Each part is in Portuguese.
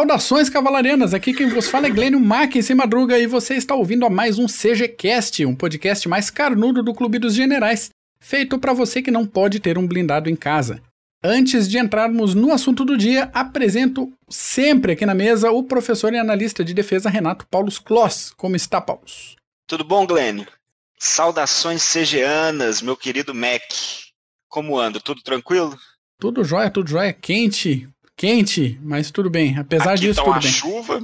Saudações cavalarianas, aqui quem vos fala é Glênio Mackensen Madruga e você está ouvindo a mais um CGCast, um podcast mais carnudo do Clube dos Generais, feito para você que não pode ter um blindado em casa. Antes de entrarmos no assunto do dia, apresento sempre aqui na mesa o professor e analista de defesa Renato Paulo Kloss. Como está, Paulo? Tudo bom, Glênio? Saudações CGanas, meu querido Mac. Como anda? Tudo tranquilo? Tudo jóia, tudo jóia. Quente, Quente, mas tudo bem. Apesar Aqui disso, tá tudo uma bem. chuva.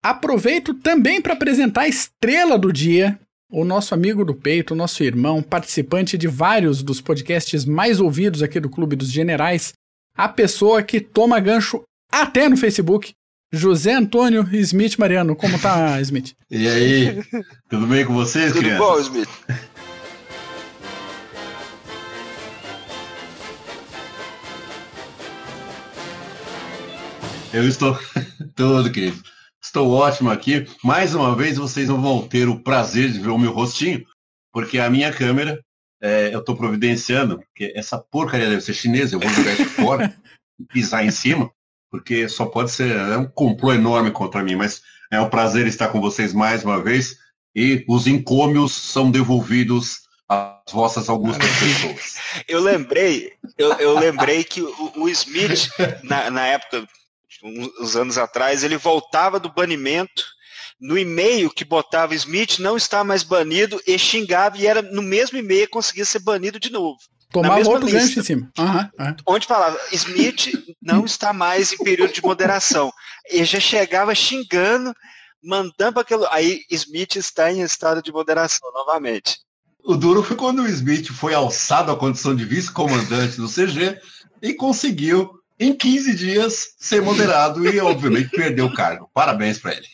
Aproveito também para apresentar a estrela do dia, o nosso amigo do peito, o nosso irmão, participante de vários dos podcasts mais ouvidos aqui do Clube dos Generais, a pessoa que toma gancho até no Facebook, José Antônio Smith Mariano. Como tá, Smith? E aí, tudo bem com vocês, Tudo crianças? bom, Smith? Eu estou todo querido. Estou ótimo aqui. Mais uma vez vocês não vão ter o prazer de ver o meu rostinho, porque a minha câmera é, eu estou providenciando, porque essa porcaria deve ser chinesa, eu vou jogar isso fora e pisar em cima, porque só pode ser é um complô enorme contra mim, mas é um prazer estar com vocês mais uma vez e os encômios são devolvidos às vossas augustas pessoas. Eu lembrei, eu, eu lembrei que o, o Smith, na, na época, uns, anos atrás, ele voltava do banimento. No e-mail que botava Smith não está mais banido e xingava, e era no mesmo e-mail conseguia ser banido de novo. Tomava mesma outro lista. gancho em cima. Aham, aham. Onde falava, Smith não está mais em período de moderação. E já chegava xingando, mandando para aquilo. Aí Smith está em estado de moderação novamente. O duro foi quando o Smith foi alçado à condição de vice-comandante do CG e conseguiu, em 15 dias, ser moderado e, obviamente, perdeu o cargo. Parabéns para ele.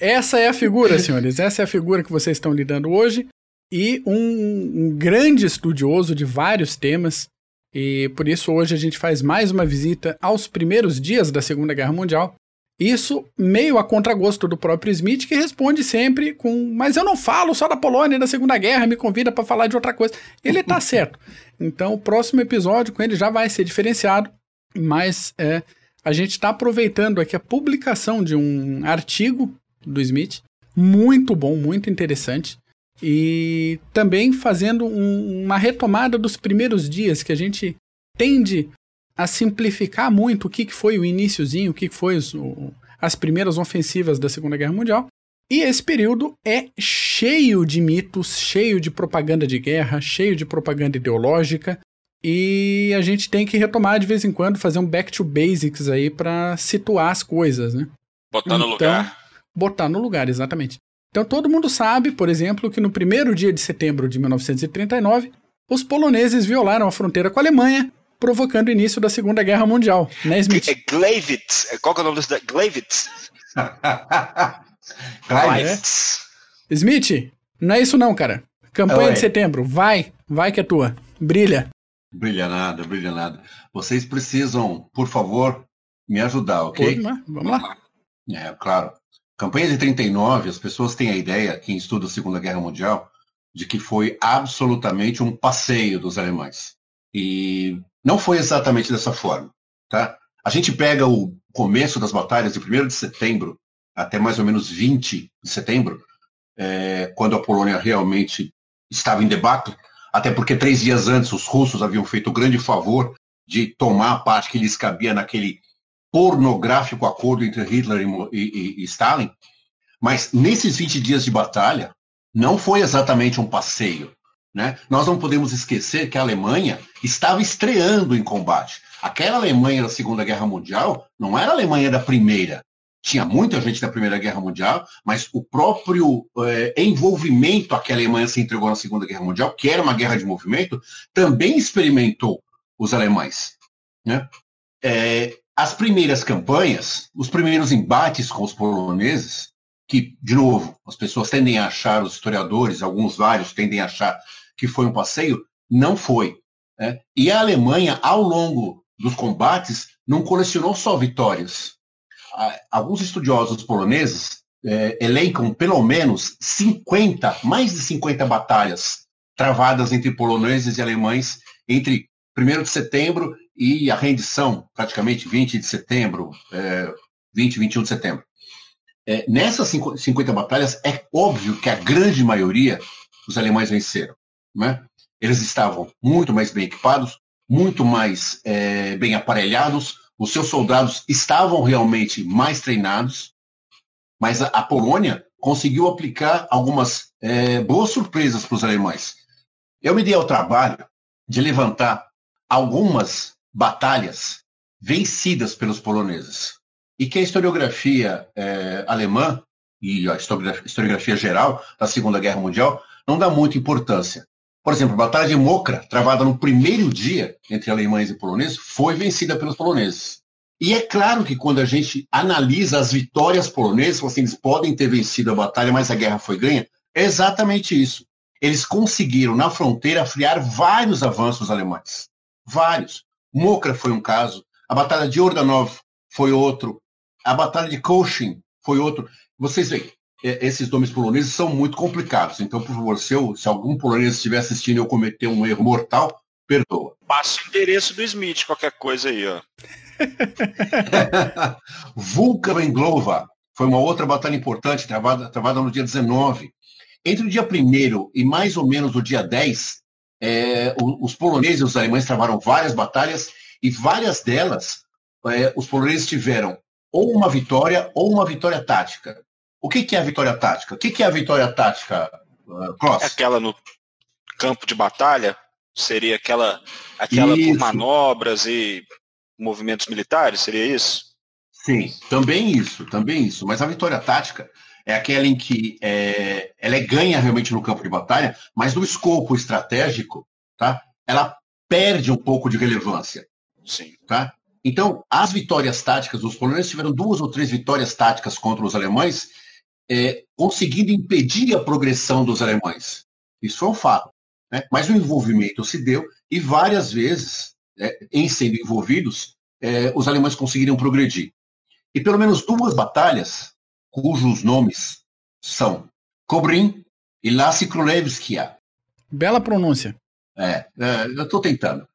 Essa é a figura, senhores. Essa é a figura que vocês estão lidando hoje. E um, um grande estudioso de vários temas. E por isso hoje a gente faz mais uma visita aos primeiros dias da Segunda Guerra Mundial. Isso meio a contragosto do próprio Smith, que responde sempre com: Mas eu não falo só da Polônia e da Segunda Guerra, me convida para falar de outra coisa. Ele tá certo. Então o próximo episódio com ele já vai ser diferenciado, mas é, a gente está aproveitando aqui a publicação de um artigo do Smith, muito bom, muito interessante, e também fazendo um- uma retomada dos primeiros dias que a gente tende a simplificar muito o que, que foi o iníciozinho, o que, que foi os- o- as primeiras ofensivas da Segunda Guerra Mundial. E esse período é cheio de mitos, cheio de propaganda de guerra, cheio de propaganda ideológica. E a gente tem que retomar de vez em quando, fazer um back to basics aí para situar as coisas, né? Botar no Então, lugar. Botar no lugar, exatamente. Então todo mundo sabe, por exemplo, que no primeiro dia de setembro de 1939, os poloneses violaram a fronteira com a Alemanha, provocando o início da Segunda Guerra Mundial, né, Smith? É Glavitz. Qual que é o nome Glavitz. Vai, Glavitz. Smith, não é isso não, cara. Campanha Oi. de setembro, vai, vai que é tua. Brilha. Brilha nada, brilha nada. Vocês precisam, por favor, me ajudar, ok? Pô, mas Vamos lá. É, claro. Campanha de 39, as pessoas têm a ideia, quem estuda a Segunda Guerra Mundial, de que foi absolutamente um passeio dos alemães. E não foi exatamente dessa forma, tá? A gente pega o começo das batalhas de 1 de setembro até mais ou menos 20 de setembro, é, quando a Polônia realmente estava em debate, até porque três dias antes os russos haviam feito o grande favor de tomar a parte que lhes cabia naquele pornográfico acordo entre Hitler e, e- e Stalin. Mas nesses 20 dias de batalha, não foi exatamente um passeio. Né? Nós não podemos esquecer que a Alemanha estava estreando em combate. Aquela Alemanha da Segunda Guerra Mundial não era a Alemanha da Primeira. Tinha muita gente da Primeira Guerra Mundial, mas o próprio eh, envolvimento a que a Alemanha se entregou na Segunda Guerra Mundial, que era uma guerra de movimento, também experimentou os alemães. Né? É, as primeiras campanhas, os primeiros embates com os poloneses, que, de novo, as pessoas tendem a achar, os historiadores, alguns vários tendem a achar que foi um passeio, não foi. né? E a Alemanha, ao longo dos combates, não colecionou só vitórias. Alguns estudiosos poloneses eh, elencam pelo menos 50, mais de 50 batalhas travadas entre poloneses e alemães entre 1 de setembro e a rendição, praticamente 20 de setembro, eh, 20, 21 de setembro. É, nessas 50 batalhas, é óbvio que a grande maioria os alemães venceram. Né? Eles estavam muito mais bem equipados, muito mais é, bem aparelhados, os seus soldados estavam realmente mais treinados, mas a, a Polônia conseguiu aplicar algumas é, boas surpresas para os alemães. Eu me dei ao trabalho de levantar algumas batalhas vencidas pelos poloneses e que a historiografia é, alemã e a historiografia geral da Segunda Guerra Mundial não dá muita importância. Por exemplo, a Batalha de Mokra, travada no primeiro dia entre alemães e poloneses, foi vencida pelos poloneses. E é claro que quando a gente analisa as vitórias polonesas, assim, eles podem ter vencido a batalha, mas a guerra foi ganha, é exatamente isso. Eles conseguiram, na fronteira, friar vários avanços alemães. Vários. Mokra foi um caso, a Batalha de Ordanov foi outro, a Batalha de Cochin foi outro. Vocês veem, esses nomes poloneses são muito complicados. Então, por favor, se, eu, se algum polonês estiver assistindo e eu cometer um erro mortal, perdoa. Passa o endereço do Smith, qualquer coisa aí, ó. Vulca Benglova foi uma outra batalha importante, travada, travada no dia 19. Entre o dia 1 e mais ou menos o dia 10, é, os poloneses e os alemães travaram várias batalhas e várias delas é, os poloneses tiveram ou uma vitória ou uma vitória tática. O que, que é a vitória tática? O que, que é a vitória tática, uh, Cross? Aquela no campo de batalha? Seria aquela, aquela por manobras e movimentos militares? Seria isso? Sim, também isso, também isso. Mas a vitória tática é aquela em que é, ela é ganha realmente no campo de batalha, mas no escopo estratégico, tá? Ela perde um pouco de relevância. Sim. Tá? Então, as vitórias táticas, os poloneses tiveram duas ou três vitórias táticas contra os alemães, é, conseguindo impedir a progressão dos alemães. Isso é um fato. Né? Mas o envolvimento se deu e várias vezes, é, em sendo envolvidos, é, os alemães conseguiram progredir. E pelo menos duas batalhas, cujos nomes são Kobrin e Lassi Królewskia. Bela pronúncia. É, é eu estou tentando.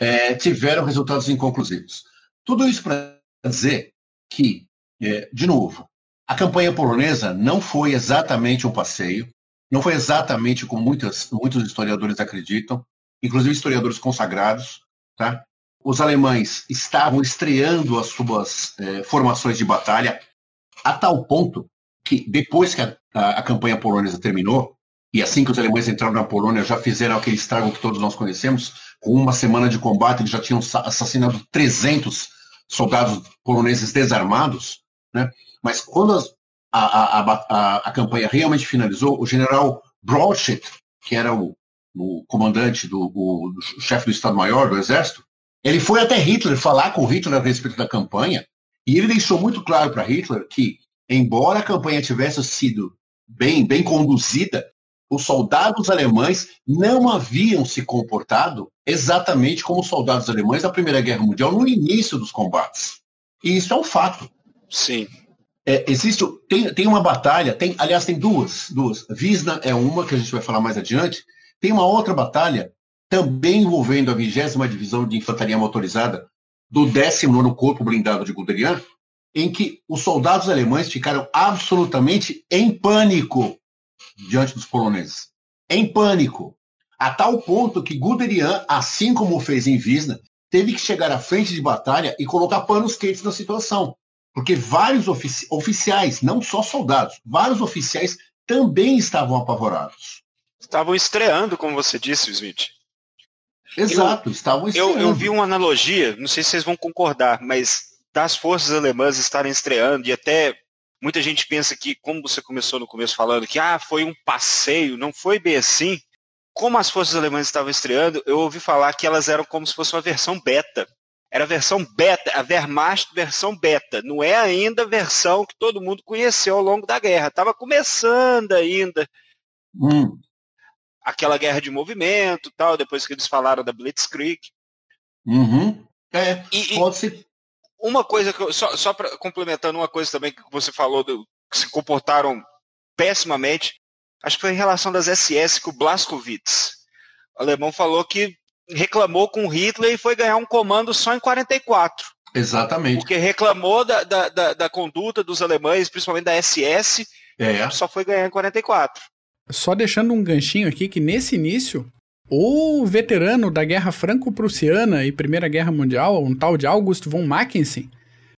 É, tiveram resultados inconclusivos. Tudo isso para dizer que, é, de novo, a campanha polonesa não foi exatamente um passeio, não foi exatamente como muitas, muitos historiadores acreditam, inclusive historiadores consagrados. Tá? Os alemães estavam estreando as suas é, formações de batalha a tal ponto que, depois que a, a, a campanha polonesa terminou, e assim que os alemães entraram na Polônia, já fizeram aquele estrago que todos nós conhecemos, com uma semana de combate, eles já tinham assassinado 300 soldados poloneses desarmados, né? Mas quando as, a, a, a, a, campanha realmente finalizou, o general Broadshit, que era o, o comandante, do, o, o chefe do Estado-Maior do Exército, ele foi até Hitler falar com Hitler a respeito da campanha, e ele deixou muito claro para Hitler que, embora a campanha tivesse sido bem, bem conduzida, os soldados alemães não haviam se comportado exatamente como os soldados alemães da Primeira Guerra Mundial no início dos combates. E isso é um fato. Sim. É, existe, tem, tem uma batalha, tem, aliás, tem duas, duas. Visna é uma, que a gente vai falar mais adiante. Tem uma outra batalha, também envolvendo a 20 Divisão de Infantaria Motorizada do 19 Corpo Blindado de Guderian, em que os soldados alemães ficaram absolutamente em pânico diante dos poloneses. Em pânico. A tal ponto que Guderian, assim como fez em Visna, teve que chegar à frente de batalha e colocar panos quentes na situação. Porque vários ofici oficiais, não só soldados, vários oficiais também estavam apavorados. Estavam estreando, como você disse, Smith. Exato, eu, estavam estreando. Eu, eu vi uma analogia, não sei se vocês vão concordar, mas das forças alemãs estarem estreando e até muita gente pensa que, como você começou no começo falando, que ah, foi um passeio, não foi bem assim. Como as forças alemãs estavam estreando, eu ouvi falar que elas eram como se fosse uma versão beta era a versão beta, a Wehrmacht versão beta. Não é ainda a versão que todo mundo conheceu ao longo da guerra. Estava começando ainda. Hum. Aquela guerra de movimento tal, depois que eles falaram da Blitzkrieg. Uhum. É, e, pode ser. Uma coisa que eu, só, só para complementando uma coisa também que você falou, do, que se comportaram pessimamente, acho que foi em relação das SS com o Blaskowitz. O alemão falou que reclamou com Hitler e foi ganhar um comando só em 44. Exatamente. Porque reclamou da, da, da, da conduta dos alemães, principalmente da SS, é. só foi ganhar em 44. Só deixando um ganchinho aqui que nesse início, o veterano da Guerra Franco-Prussiana e Primeira Guerra Mundial, um tal de August von Mackensen,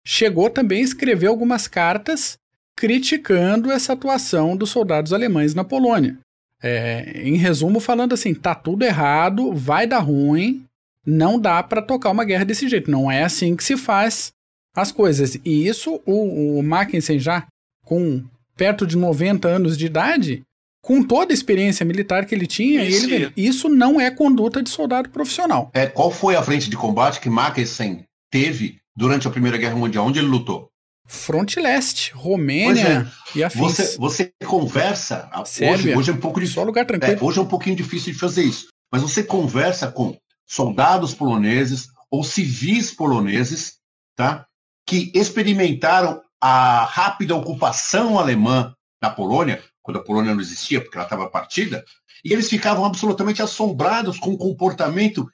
chegou também a escrever algumas cartas criticando essa atuação dos soldados alemães na Polônia. É, em resumo, falando assim, tá tudo errado, vai dar ruim, não dá para tocar uma guerra desse jeito. Não é assim que se faz as coisas. E isso, o, o Mackensen já com perto de 90 anos de idade, com toda a experiência militar que ele tinha, isso, ele, isso não é conduta de soldado profissional. É, qual foi a frente de combate que Mackensen teve durante a Primeira Guerra Mundial? Onde ele lutou? Fronte Leste, Romênia é, e afins. Você, você conversa, hoje, hoje é um pouco difícil. Só lugar tranquilo. É, hoje é um pouquinho difícil de fazer isso, mas você conversa com soldados poloneses ou civis poloneses, tá? Que experimentaram a rápida ocupação alemã da Polônia, quando a Polônia não existia, porque ela estava partida, e eles ficavam absolutamente assombrados com o comportamento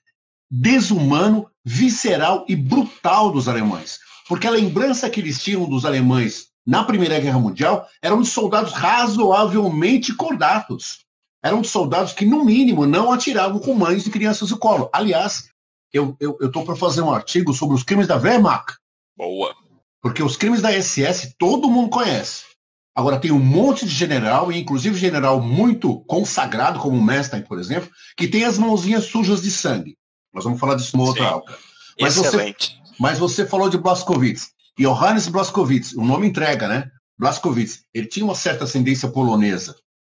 desumano, visceral e brutal dos alemães. Porque a lembrança que eles tinham dos alemães na Primeira Guerra Mundial eram de soldados razoavelmente cordatos. Eram de soldados que, no mínimo, não atiravam com mães e crianças no colo. Aliás, eu estou para fazer um artigo sobre os crimes da Wehrmacht. Boa. Porque os crimes da SS todo mundo conhece. Agora, tem um monte de general, e inclusive general muito consagrado, como o Mestein, por exemplo, que tem as mãozinhas sujas de sangue. Nós vamos falar disso numa outra aula. Mas Excelente. Você, mas você falou de Blaskowitz. Johannes Blaskowitz, o nome entrega, né? Blaskowitz, ele tinha uma certa ascendência polonesa.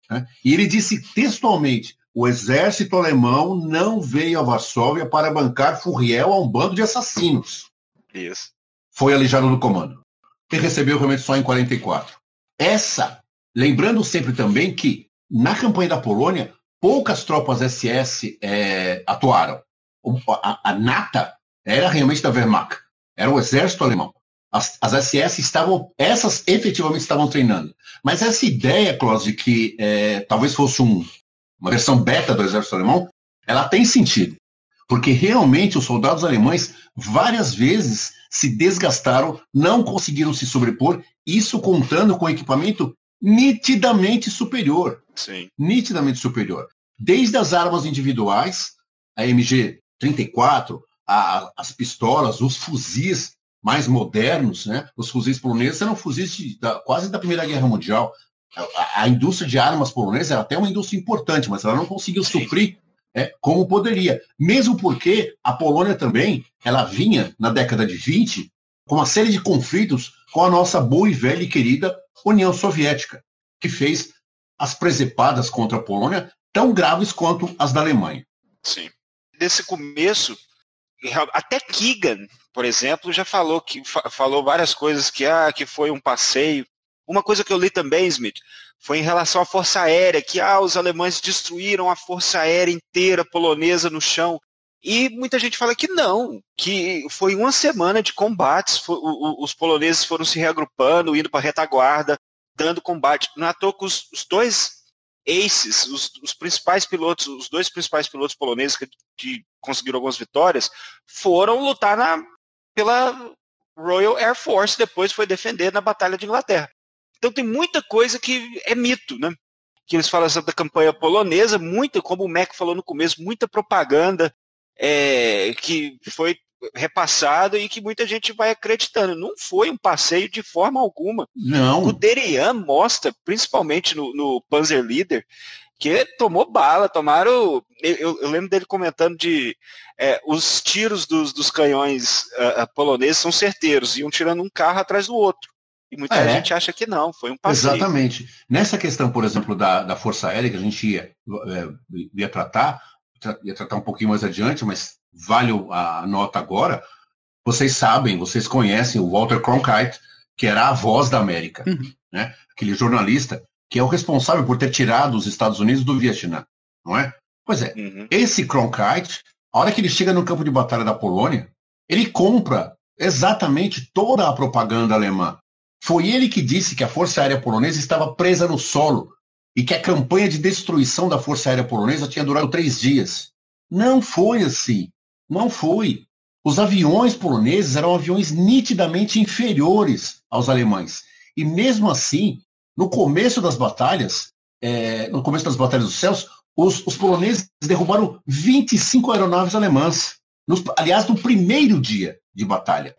Né? E ele disse textualmente: o exército alemão não veio a Varsóvia para bancar Furriel a um bando de assassinos. Isso. Foi alijado do comando. E recebeu realmente só em 44. Essa, lembrando sempre também que na campanha da Polônia, poucas tropas SS é, atuaram. A, a, nata era realmente da Wehrmacht, era o exército alemão. As, as SS estavam, essas efetivamente estavam treinando. Mas essa ideia, Klaus, de que é, talvez fosse um, uma versão beta do exército alemão, ela tem sentido. Porque realmente os soldados alemães várias vezes se desgastaram, não conseguiram se sobrepor, isso contando com equipamento nitidamente superior. Sim. Nitidamente superior. Desde as armas individuais, a MG-34, as pistolas, os fuzis mais modernos, né? Os fuzis poloneses eram fuzis de, da, quase da Primeira Guerra Mundial. A, a, indústria de armas polonesa era até uma indústria importante, mas ela não conseguiu suprir é, como poderia. Mesmo porque a Polônia também, ela vinha na década de 20 com uma série de conflitos com a nossa boa e velha e querida União Soviética, que fez as presepadas contra a Polônia tão graves quanto as da Alemanha. Sim. Nesse começo, até Keegan, por exemplo, já falou que falou várias coisas que ah, que foi um passeio. Uma coisa que eu li também, Smith, foi em relação à força aérea, que ah, os alemães destruíram a força aérea inteira polonesa no chão. E muita gente fala que não, que foi uma semana de combates, os poloneses foram se reagrupando, indo para a retaguarda, dando combate. Não é toa que os, os dois aces, os, os, principais pilotos, os dois principais pilotos poloneses que, que conseguiram algumas vitórias, foram lutar na, pela Royal Air Force, depois foi defender na Batalha de Inglaterra. Então tem muita coisa que é mito, né? Que eles falam da campanha polonesa, muita, como o Mac falou no começo, muita propaganda é, que foi repassado e que muita gente vai acreditando. Não foi um passeio de forma alguma. Não. O Derian mostra, principalmente no, no Panzer Leader, que tomou bala, tomaram. Eu, eu lembro dele comentando de é, os tiros dos, dos canhões uh, poloneses são certeiros, iam tirando um carro atrás do outro. E muita é. gente acha que não, foi um passeio. Exatamente. Nessa questão, por exemplo, da, da Força Aérea, que a gente ia, é, ia tratar, ia tratar um pouquinho mais adiante, mas vale a nota agora. Vocês sabem, vocês conhecem o Walter Cronkite, que era a voz da América, uhum. né? aquele jornalista que é o responsável por ter tirado os Estados Unidos do Vietnã, não é? Pois é, uhum. esse Cronkite, a hora que ele chega no campo de batalha da Polônia, ele compra exatamente toda a propaganda alemã. Foi ele que disse que a Força Aérea Polonesa estava presa no solo e que a campanha de destruição da Força Aérea Polonesa tinha durado três dias. Não foi assim. Não foi. Os aviões poloneses eram aviões nitidamente inferiores aos alemães. E mesmo assim, no começo das batalhas, é, no começo das batalhas dos céus, os, os poloneses derrubaram 25 aeronaves alemãs. Nos, aliás, no primeiro dia de batalha.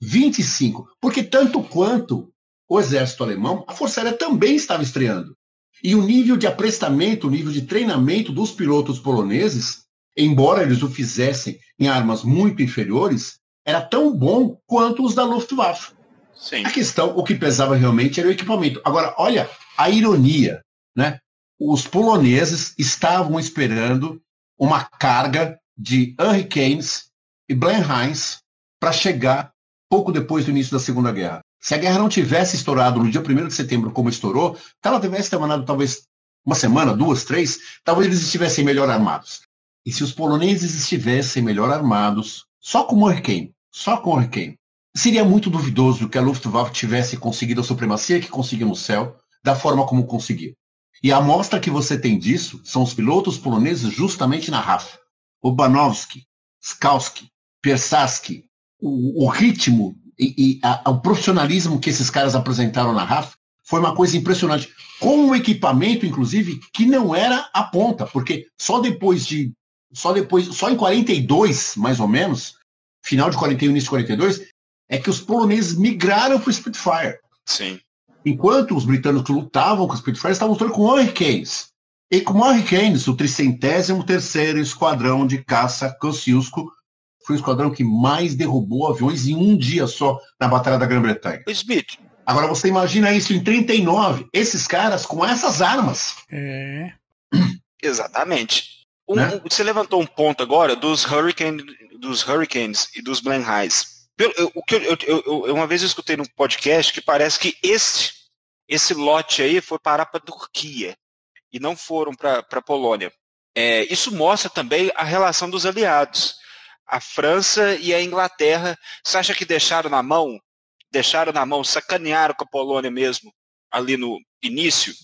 25. Porque tanto quanto o exército alemão, a Força Aérea também estava estreando. E o nível de aprestamento, o nível de treinamento dos pilotos poloneses, embora eles o fizessem em armas muito inferiores, era tão bom quanto os da Luftwaffe. Sim. A questão, o que pesava realmente era o equipamento. Agora, olha a ironia, né? Os poloneses estavam esperando uma carga de Hurricanes e Blenheims para chegar pouco depois do início da Segunda Guerra. Se a guerra não tivesse estourado no dia 1 de setembro como estourou, se ela tivesse terminado talvez uma semana, duas, três, talvez eles estivessem melhor armados. E se os poloneses estivessem melhor armados, só com o Hurricane, só com o Hurricane, seria muito duvidoso que a Luftwaffe tivesse conseguido a supremacia que conseguiu no céu, da forma como conseguiu. E a amostra que você tem disso são os pilotos poloneses justamente na RAF. Obanowski, Skalski, Persaski, o, o ritmo e, e a, o profissionalismo que esses caras apresentaram na RAF foi uma coisa impressionante. Com um equipamento, inclusive, que não era a ponta, porque só depois de. Só depois, só em 42, mais ou menos, final de 41, início de 42, é que os poloneses migraram para o Spitfire. Sim. Enquanto os britânicos lutavam com os Spitfire, estavam lutando com Hurricanes. E com Hurricanes, o 303º Esquadrão de Caça Kosciuszko foi o esquadrão que mais derrubou aviões em um dia só na Batalha da Grã-Bretanha. Smith. Agora você imagina isso em 39, esses caras com essas armas. É. Exatamente. Um, né? Você levantou um ponto agora dos, Hurricane, dos Hurricanes e dos Blenheims. O que eu, eu, eu, uma vez eu escutei num podcast que parece que esse, esse lote aí foi parar para a Turquia e não foram para a Polônia. É, isso mostra também a relação dos aliados a França e a Inglaterra, você acha que deixaram na mão? Deixaram na mão, sacanearam com a Polônia mesmo, ali no início?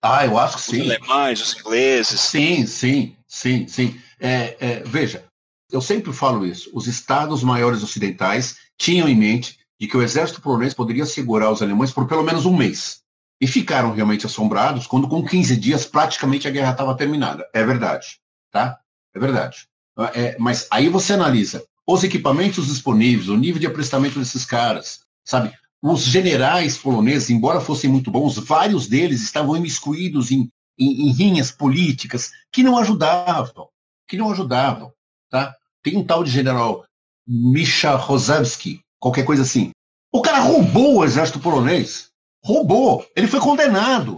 Ah, eu acho que os sim. Os alemães, os ingleses. Sim, sim, sim, sim. É, é, veja, eu sempre falo isso. Os estados maiores ocidentais tinham em mente de que o exército polonês poderia segurar os alemães por pelo menos um mês. E ficaram realmente assombrados quando, com 15 dias, praticamente a guerra estava terminada. É verdade. Tá? É verdade. É, mas aí você analisa os equipamentos disponíveis, o nível de aprestamento desses caras, sabe? Os generais poloneses, embora fossem muito bons, vários deles estavam imiscuídos em, em, em rinhas políticas que não ajudavam, que não ajudavam, tá? Tem um tal de general Misha Rosavsky, qualquer coisa assim. O cara roubou o exército polonês. Roubou. Ele foi condenado.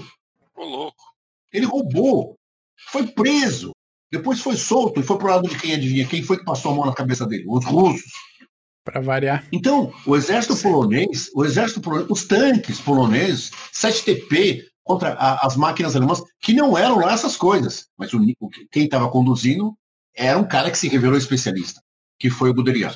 Ô, louco. Ele roubou. Foi preso. Depois foi solto e foi pro lado de quem adivinha? Quem foi que passou a mão na cabeça dele? Os russos. Para variar. Então, o exército Sim. polonês, o exército polonês, os tanques poloneses, 7TP contra a, as máquinas alemãs, que não eram lá essas coisas. Mas o, quem estava conduzindo era um cara que se revelou especialista, que foi o Guderian.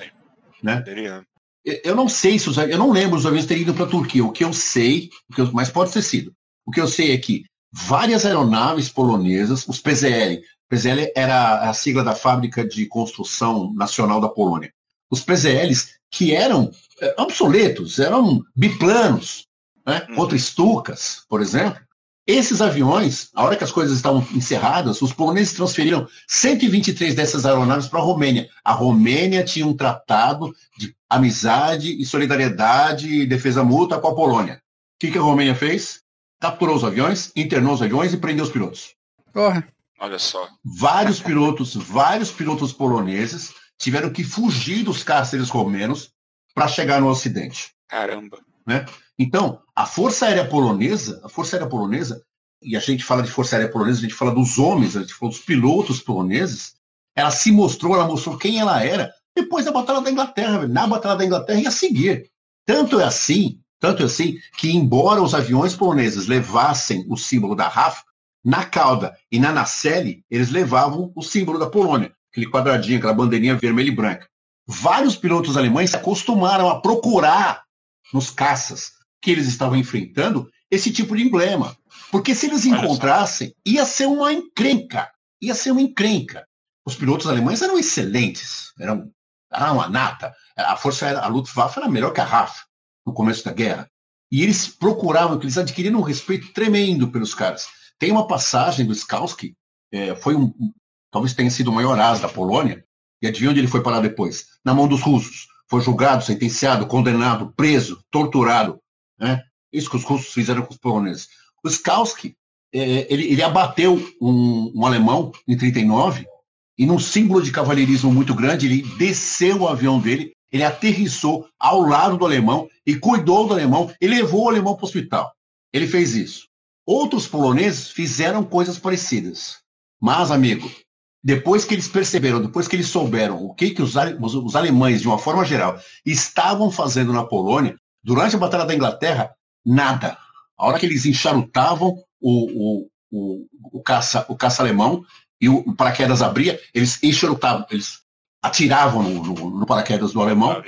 Né? Guderian. Eu não sei se os eu não lembro os aviões terem ido para a Turquia. O que eu sei, mas pode ter sido. O que eu sei é que várias aeronaves polonesas, os PZL, PZL era a sigla da Fábrica de Construção Nacional da Polônia. Os PZLs, que eram é, obsoletos, eram biplanos, né? Uhum. contra Stukas, por exemplo. Esses aviões, a hora que as coisas estavam encerradas, os poloneses transferiram 123 dessas aeronaves para a Romênia. A Romênia tinha um tratado de amizade e solidariedade e defesa mútua com a Polônia. O que, que a Romênia fez? Capturou os aviões, internou os aviões e prendeu os pilotos. Porra. Olha só. Vários pilotos, vários pilotos poloneses tiveram que fugir dos cárceres romenos para chegar no Ocidente. Caramba. Né? Então, a Força Aérea Polonesa, a Força Aérea Polonesa, e a gente fala de Força Aérea Polonesa, a gente fala dos homens, a gente fala dos pilotos poloneses, ela se mostrou, ela mostrou quem ela era depois da Batalha da Inglaterra, na Batalha da Inglaterra e a seguir. Tanto é assim, tanto é assim, que embora os aviões poloneses levassem o símbolo da RAF, na cauda e na nacelle, eles levavam o símbolo da Polônia, aquele quadradinho, aquela bandeirinha vermelha e branca. Vários pilotos alemães se acostumaram a procurar nos caças que eles estavam enfrentando esse tipo de emblema. Porque se eles encontrassem, ia ser uma encrenca. Ia ser uma encrenca. Os pilotos alemães eram excelentes, eram era uma nata. A força aérea, a Luftwaffe era melhor que a RAF no começo da guerra. E eles procuravam, eles adquiriram um respeito tremendo pelos caras. Tem uma passagem do Skalski, é, foi um, talvez tenha sido o maior as da Polônia, e adivinha onde ele foi parar depois? Na mão dos russos. Foi julgado, sentenciado, condenado, preso, torturado. Né? Isso que os russos fizeram com os poloneses. O Skalski, é, ele, ele, abateu um, um alemão em 39 e num símbolo de cavalheirismo muito grande, ele desceu o avião dele, ele aterrissou ao lado do alemão e cuidou do alemão e levou o alemão para o hospital. Ele fez isso. Outros poloneses fizeram coisas parecidas. Mas, amigo, depois que eles perceberam, depois que eles souberam o que, que os, os, os alemães, de uma forma geral, estavam fazendo na Polônia, durante a Batalha da Inglaterra, nada. A hora que eles encharutavam o, o, o, o caça, o caça alemão e o paraquedas abria, eles encharutavam, eles atiravam no, no, no paraquedas do alemão.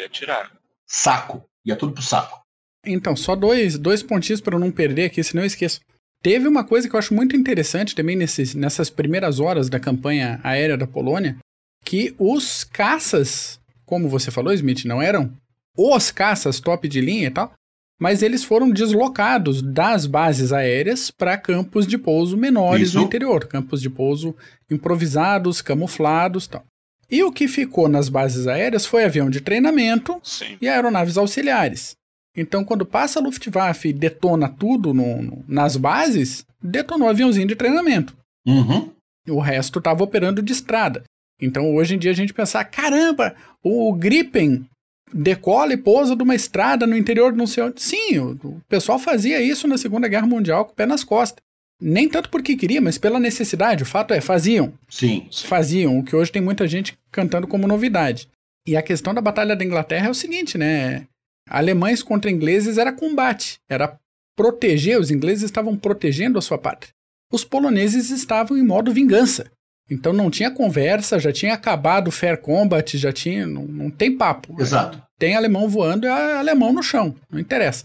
Saco. Ia tudo pro saco. Então, só dois, dois pontinhos para eu não perder aqui, senão eu esqueço. Teve uma coisa que eu acho muito interessante também nesses, nessas primeiras horas da campanha aérea da Polônia, que os caças, como você falou, Smith, não eram os caças top de linha e tal, mas eles foram deslocados das bases aéreas para campos de pouso menores Isso. no interior, campos de pouso improvisados, camuflados, tal. E o que ficou nas bases aéreas foi avião de treinamento Sim. e aeronaves auxiliares. Então, quando passa a Luftwaffe e detona tudo no, no, nas bases, detonou aviãozinho de treinamento. Uhum. O resto estava operando de estrada. Então, hoje em dia, a gente pensar: caramba, o Gripen decola e pousa de uma estrada no interior de não sei onde. Sim, o, o pessoal fazia isso na Segunda Guerra Mundial com o pé nas costas. Nem tanto porque queria, mas pela necessidade. O fato é, faziam. Sim. Faziam, o que hoje tem muita gente cantando como novidade. E a questão da Batalha da Inglaterra é o seguinte, né? Alemães contra ingleses era combate, era proteger, os ingleses estavam protegendo a sua pátria. Os poloneses estavam em modo vingança. Então não tinha conversa, já tinha acabado o fair combat, já tinha. Não, não tem papo. Exato. Tem alemão voando e é alemão no chão, não interessa.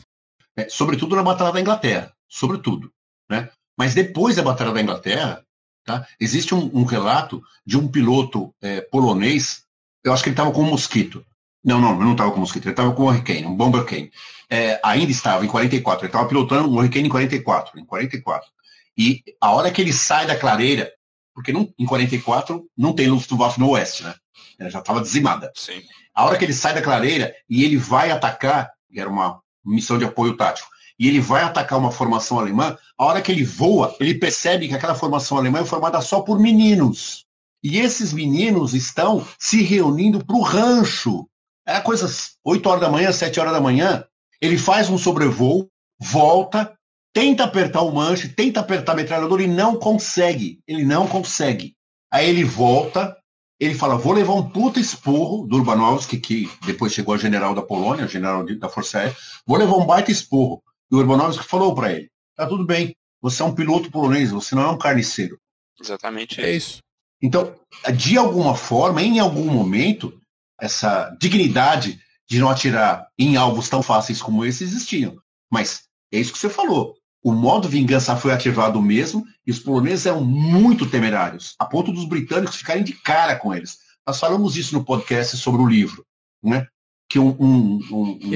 É, sobretudo na Batalha da Inglaterra, sobretudo. Né? Mas depois da Batalha da Inglaterra, tá, existe um, um relato de um piloto é, polonês, eu acho que ele estava com um mosquito. Não, não, não estava com mosquito, ele estava com um Hurricane, um Bomber Cane. É, ainda estava em 44, ele estava pilotando um Hurricane em 44, em 44. E a hora que ele sai da clareira, porque não, em 44 não tem Luftwaffe no oeste, né? Ela já estava dizimada. Sim. A hora que ele sai da clareira e ele vai atacar, que era uma missão de apoio tático, e ele vai atacar uma formação alemã, a hora que ele voa, ele percebe que aquela formação alemã é formada só por meninos. E esses meninos estão se reunindo para o rancho era coisas 8 horas da manhã, 7 horas da manhã. Ele faz um sobrevoo, volta, tenta apertar o manche, tenta apertar a metralhadora e não consegue. Ele não consegue. Aí ele volta, ele fala: vou levar um puta esporro do Urbanovski, que depois chegou a general da Polônia, general da Força Aérea, vou levar um baita esporro. E o Urbanovski falou para ele: tá tudo bem, você é um piloto polonês, você não é um carniceiro. Exatamente é isso. Então, de alguma forma, em algum momento, essa dignidade de não atirar em alvos tão fáceis como esse existiam. Mas é isso que você falou. O modo vingança foi ativado mesmo e os poloneses eram muito temerários, a ponto dos britânicos ficarem de cara com eles. Nós falamos isso no podcast sobre o livro, né? Que um, um, um, um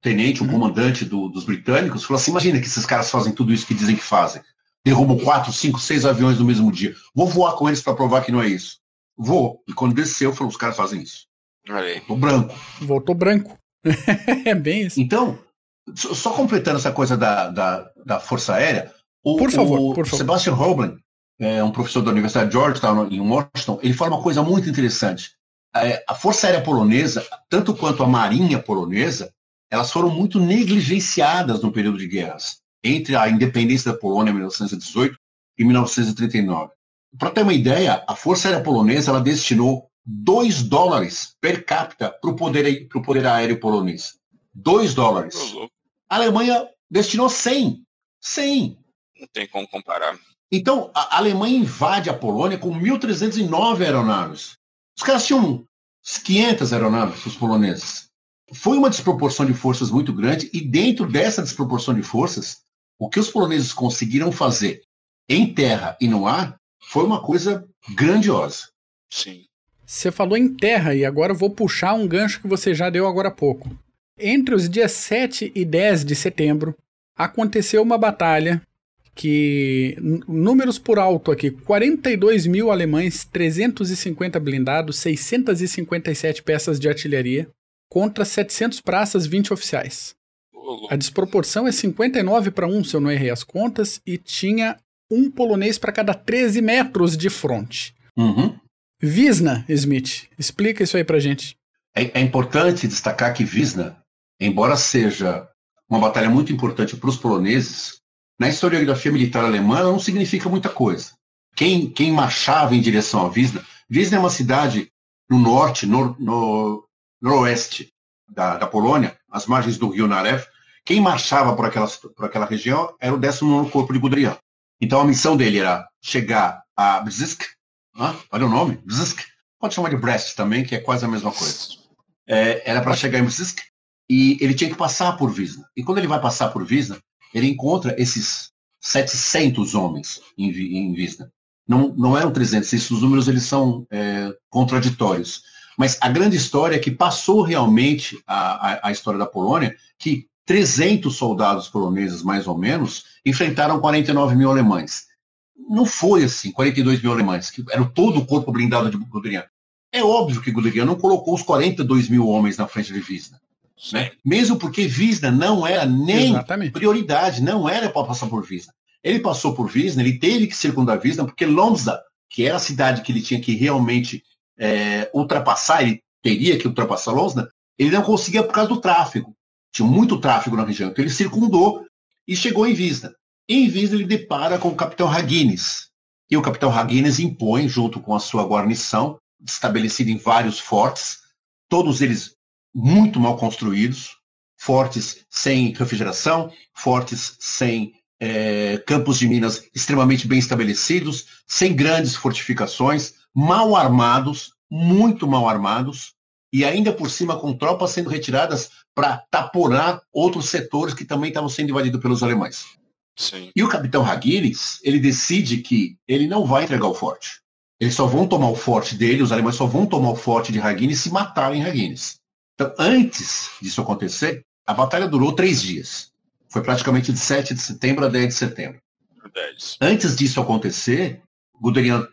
tenente, um uhum. comandante do, dos britânicos falou assim: imagina que esses caras fazem tudo isso que dizem que fazem. Derrubam quatro, cinco, seis aviões no mesmo dia. Vou voar com eles para provar que não é isso. Vou. E quando desceu, falou: os caras fazem isso. Voltou branco. Voltou branco. é bem isso. Então, só completando essa coisa da, da, da Força Aérea, o, por favor, por favor. Sebastian Hoblin, é um professor da Universidade de Georgetown, em Washington, ele fala uma coisa muito interessante. É, a Força Aérea Polonesa, tanto quanto a Marinha Polonesa, elas foram muito negligenciadas no período de guerras, entre a independência da Polônia em 1918 e 1939. Para ter uma ideia, a Força Aérea Polonesa ela destinou 2 dólares per capita para o poder, poder aéreo polonês. 2 dólares. A Alemanha destinou 100. 100. Não tem como comparar. Então, a Alemanha invade a Polônia com 1.309 aeronaves. Os caras tinham 500 aeronaves, os poloneses. Foi uma desproporção de forças muito grande, e dentro dessa desproporção de forças, o que os poloneses conseguiram fazer em terra e no ar foi uma coisa grandiosa. Sim. Você falou em terra e agora eu vou puxar um gancho que você já deu agora há pouco. Entre os dias 7 e 10 de setembro, aconteceu uma batalha que, números por alto aqui, 42 mil alemães, 350 blindados, 657 peças de artilharia, contra 700 praças, 20 oficiais. A desproporção é 59 para 1, se eu não errei as contas, e tinha um polonês para cada 13 metros de fronte. Uhum. Visna, Smith, explica isso aí pra gente. É, é importante destacar que Visna, embora seja uma batalha muito importante para os poloneses, na historiografia militar alemã não significa muita coisa. Quem, quem marchava em direção a Visna, Visna é uma cidade no norte, no, no noroeste da, da Polônia, às margens do rio Narev. Quem marchava por aquela, por aquela região era o 19 Corpo de Guderian. Então a missão dele era chegar a Bzisk, olha o nome, Bzisk, pode chamar de Brest também, que é quase a mesma coisa. É, era para chegar em Bzisk e ele tinha que passar por Visna. E quando ele vai passar por Visna, ele encontra esses 700 homens em, em Visna. Não, não eram 300, esses números eles são é, contraditórios. Mas a grande história é que passou realmente a, a, a história da Polônia, que 300 soldados poloneses, mais ou menos, enfrentaram 49 mil alemães. Não foi assim, 42 mil alemães, que era todo o corpo blindado de Guderian. É óbvio que Guderian não colocou os 42 mil homens na frente de Visna. Né? Mesmo porque Visna não era nem Exatamente. prioridade, não era para passar por Visna. Ele passou por Visna, ele teve que circundar Visna, porque Lomza, que era a cidade que ele tinha que realmente é, ultrapassar, ele teria que ultrapassar Lomza, ele não conseguia por causa do tráfego. Tinha muito tráfego na região. Então ele circundou e chegou em Visna. Em Visna ele depara com o capitão Haguines. E o capitão Haguines impõe, junto com a sua guarnição, estabelecida em vários fortes, todos eles muito mal construídos, fortes sem refrigeração, fortes sem é, campos de minas extremamente bem estabelecidos, sem grandes fortificações, mal armados, muito mal armados, e ainda por cima com tropas sendo retiradas para taporar outros setores que também estavam sendo invadidos pelos alemães. Sim. E o capitão Haguines, ele decide que ele não vai entregar o forte. Eles só vão tomar o forte dele, os alemães só vão tomar o forte de Haguines se matarem Haguines. Então, antes disso acontecer, a batalha durou três dias. Foi praticamente de 7 de setembro a 10 de setembro. 10. Antes disso acontecer, Guderian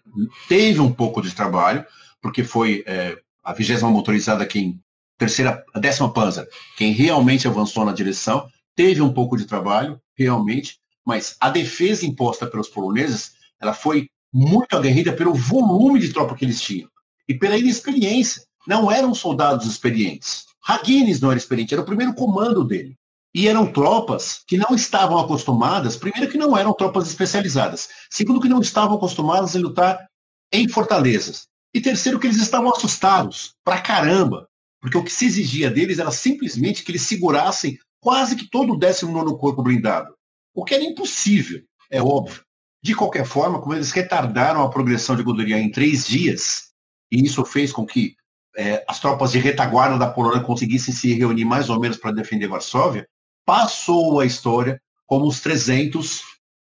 teve um pouco de trabalho, porque foi é, a vigésima motorizada quem terceira, a décima Panzer, quem realmente avançou na direção, teve um pouco de trabalho, realmente, mas a defesa imposta pelos poloneses, ela foi muito aguerrida pelo volume de tropa que eles tinham e pela inexperiência não eram soldados experientes. Haguines não era experiente, era o primeiro comando dele. E eram tropas que não estavam acostumadas, primeiro que não eram tropas especializadas, segundo que não estavam acostumadas a lutar em fortalezas, e terceiro que eles estavam assustados, pra caramba, porque o que se exigia deles era simplesmente que eles segurassem quase que todo o 19 corpo blindado, o que era impossível, é óbvio. De qualquer forma, como eles retardaram a progressão de Guderian em três dias, e isso fez com que é, as tropas de retaguarda da Polônia conseguissem se reunir mais ou menos para defender Varsóvia, passou a história como os 300,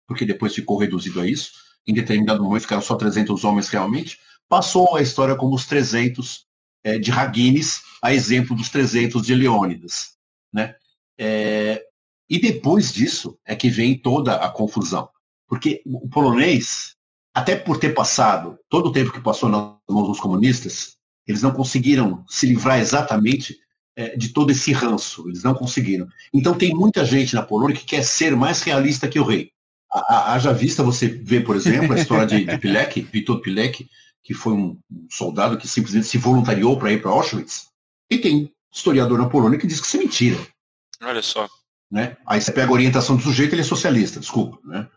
porque depois ficou reduzido a isso, em determinado momento ficaram só 300 homens realmente, passou a história como os 300 é, de Haguines, a exemplo dos 300 de Leônidas. Né? É, e depois disso é que vem toda a confusão. Porque o polonês, até por ter passado todo o tempo que passou nas mãos dos comunistas, eles não conseguiram se livrar exatamente é, de todo esse ranço. Eles não conseguiram. Então tem muita gente na Polônia que quer ser mais realista que o rei. Haja vista você vê, por exemplo, a história de, de Pilek, Vitor Pilek, que foi um soldado que simplesmente se voluntariou para ir para Auschwitz. E tem historiador na Polônia que diz que isso é mentira. Olha só. Né? Aí você pega a orientação do sujeito, ele é socialista, desculpa. Né?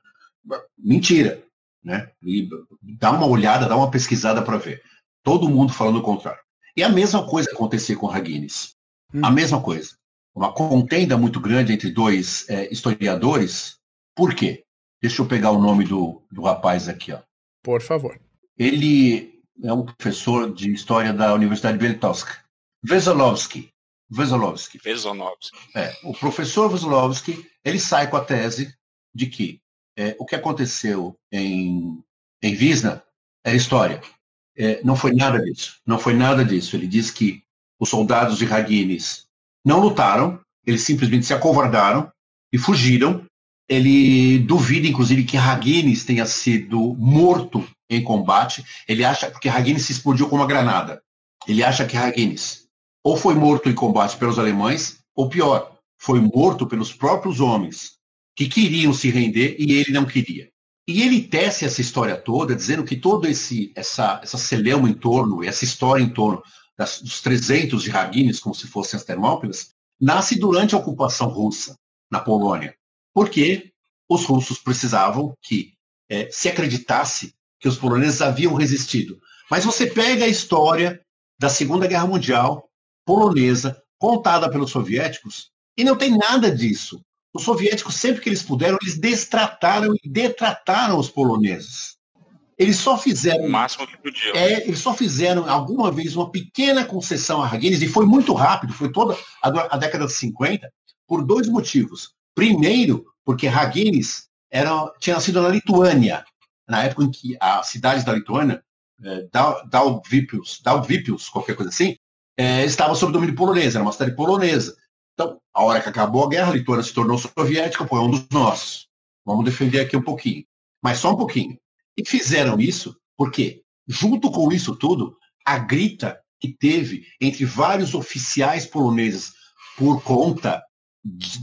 Mentira. Né? E dá uma olhada, dá uma pesquisada para ver. Todo mundo falando o contrário. E a mesma coisa acontecia com Haguines. Hum. A mesma coisa. Uma contenda muito grande entre dois é, historiadores. Por quê? Deixa eu pegar o nome do, do rapaz aqui. Ó. Por favor. Ele é um professor de história da Universidade de Beltowska. Vesolovsky. Vesolovsky. Vesolovsky. É, o professor Vesolovsky, ele sai com a tese de que é, o que aconteceu em, em Visna é história é, não foi nada disso. Não foi nada disso. Ele diz que os soldados de Haguines não lutaram, eles simplesmente se acovardaram e fugiram. Ele duvida, inclusive, que Haguines tenha sido morto em combate. Ele acha que Haguines se explodiu com uma granada. Ele acha que Haguines ou foi morto em combate pelos alemães, ou pior, foi morto pelos próprios homens que queriam se render e ele não queria. E ele tece essa história toda, dizendo que todo esse essa essa celeuma em torno, essa história em torno das, dos 300 de Haguines, como se fossem as Termópilas, nasce durante a ocupação russa na Polônia, porque os russos precisavam que é, se acreditasse que os poloneses haviam resistido. Mas você pega a história da Segunda Guerra Mundial polonesa contada pelos soviéticos e não tem nada disso. Os soviéticos, sempre que eles puderam, eles destrataram e detrataram os poloneses. Eles só fizeram. O máximo que podiam. É, eles só fizeram alguma vez uma pequena concessão a Haguenes, e foi muito rápido, foi toda a, a década de 50, por dois motivos. Primeiro, porque Haguenes era, tinha nascido na Lituânia, na época em que as cidades da Lituânia, é, Dalvipius, Dalvipius, qualquer coisa assim, é, estava sob domínio polonês, era uma cidade polonesa. Então, a hora que acabou a guerra, a Lituânia se tornou soviética, foi um dos nossos. Vamos defender aqui um pouquinho. Mas só um pouquinho. E fizeram isso porque, junto com isso tudo, a grita que teve entre vários oficiais poloneses por conta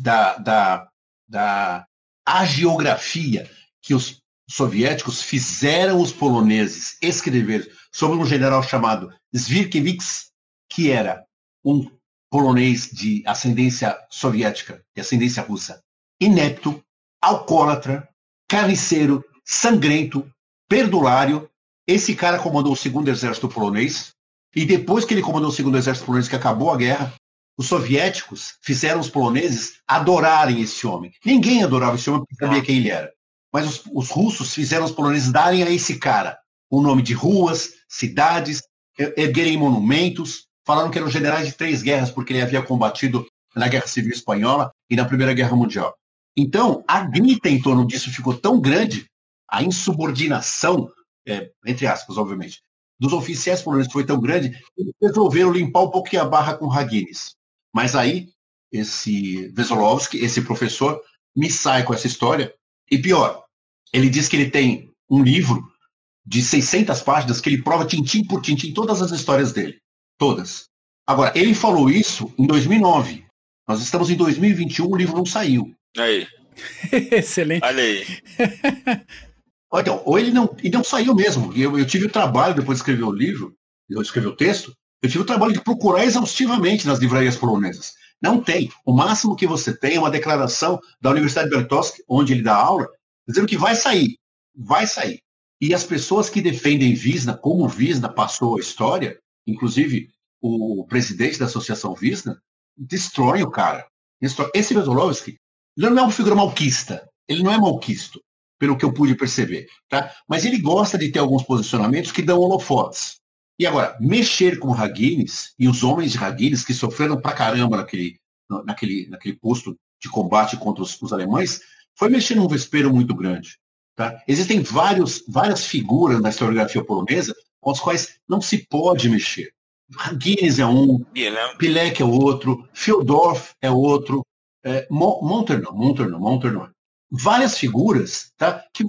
da, da, da agiografia que os soviéticos fizeram os poloneses escrever sobre um general chamado Zwierkiewicz, que era um polonês de ascendência soviética e ascendência russa, inepto, alcoólatra, carniceiro, sangrento, perdulário. Esse cara comandou o segundo exército polonês, e depois que ele comandou o segundo exército polonês, que acabou a guerra, os soviéticos fizeram os poloneses adorarem esse homem. Ninguém adorava esse homem porque sabia quem ele era. Mas os, os russos fizeram os poloneses darem a esse cara o nome de ruas, cidades, erguerem monumentos, falaram que eram generais de três guerras, porque ele havia combatido na Guerra Civil Espanhola e na Primeira Guerra Mundial. Então, a grita em torno disso ficou tão grande, a insubordinação, é, entre aspas, obviamente, dos oficiais poloneses foi tão grande, eles resolveram limpar um pouquinho a barra com Haguines. Mas aí, esse Vesolovski, esse professor, me sai com essa história, e pior, ele diz que ele tem um livro de 600 páginas que ele prova tintim por tintim todas as histórias dele. Todas. Agora, ele falou isso em 2009. Nós estamos em 2021, o livro não saiu. Aí. Excelente. Olha aí. Então, ou ele não, ele não saiu mesmo. Eu, eu tive o trabalho, depois de escrever o livro, eu escrevi o texto, eu tive o trabalho de procurar exaustivamente nas livrarias polonesas. Não tem. O máximo que você tem é uma declaração da Universidade de Bertowski, onde ele dá aula, dizendo que vai sair. Vai sair. E as pessoas que defendem Visna, como Visna passou a história, inclusive o presidente da Associação Visna, destrói o cara. Esse Vesolovski, ele não é uma figura malquista, ele não é malquisto, pelo que eu pude perceber, tá? Mas ele gosta de ter alguns posicionamentos que dão holofotes. E agora, mexer com Haguines e os homens de Haguines que sofreram pra caramba naquele, naquele, naquele posto de combate contra os, os alemães, foi mexer num vespeiro muito grande. Tá? Existem vários, várias figuras na historiografia polonesa com os quais não se pode mexer. Guinness é um, Pilek é outro, Fildorf é outro, é, Monterno, Monterno, Monterno. Várias figuras tá, que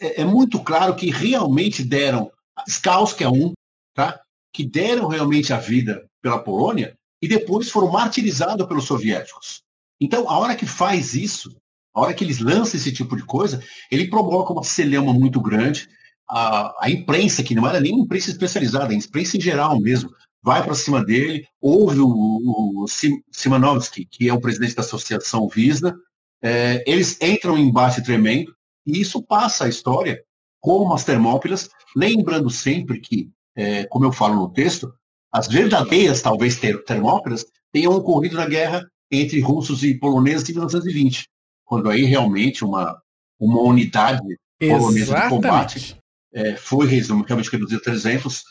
é, é, muito claro que realmente deram, Skalski é um, tá, que deram realmente a vida pela Polônia e depois foram martirizados pelos soviéticos. Então, a hora que faz isso, a hora que eles lançam esse tipo de coisa, ele provoca uma celeuma muito grande, a, a imprensa, que não era nem imprensa especializada, a imprensa em geral mesmo, vai para cima dele. Houve o, o, Simanovski, que é o presidente da Associação Visna, é, eles entram em embate tremendo, e isso passa a história como as Termópilas, lembrando sempre que, é, como eu falo no texto, as verdadeiras, talvez, Termópilas tenham ocorrido na guerra entre russos e poloneses em 1920, quando aí realmente uma, uma unidade polonesa de combate é, foi realmente reduzido 300,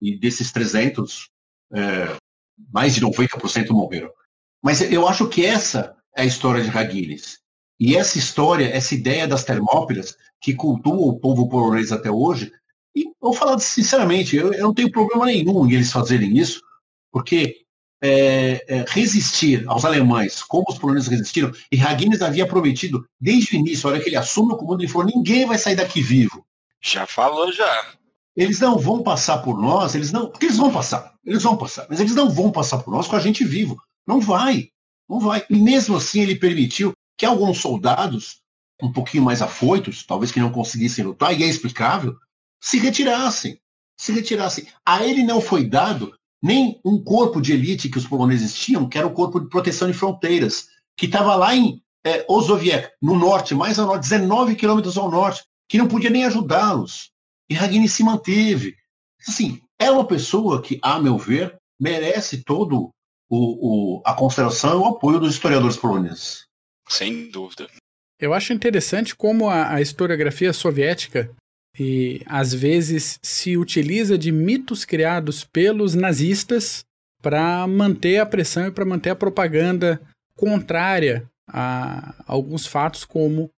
e desses 300, é, mais de 90% morreram. Mas eu acho que essa é a história de Hagilis. E essa história, essa ideia das Termópilas, que cultua o povo polonês até hoje, E vou falar sinceramente, eu, eu não tenho problema nenhum em eles fazerem isso, porque é, é, resistir aos alemães, como os poloneses resistiram, e Haguines havia prometido, desde o início, a hora que ele assume o comando, ele falou: ninguém vai sair daqui vivo. Já falou, já. Eles não vão passar por nós, eles não. Porque eles vão passar, eles vão passar, mas eles não vão passar por nós com a gente vivo. Não vai, não vai. E mesmo assim ele permitiu que alguns soldados, um pouquinho mais afoitos, talvez que não conseguissem lutar, e é explicável, se retirassem. Se retirassem. A ele não foi dado nem um corpo de elite que os poloneses tinham, que era o Corpo de Proteção de Fronteiras, que estava lá em é, no norte, mais ao norte, 19 quilômetros ao norte, que não podia nem ajudá-los. E Ragini se manteve. Assim, é uma pessoa que, a meu ver, merece todo o, o, a consideração e o apoio dos historiadores poloneses. Sem dúvida. Eu acho interessante como a, a historiografia soviética e às vezes se utiliza de mitos criados pelos nazistas para manter a pressão e para manter a propaganda contrária a alguns fatos como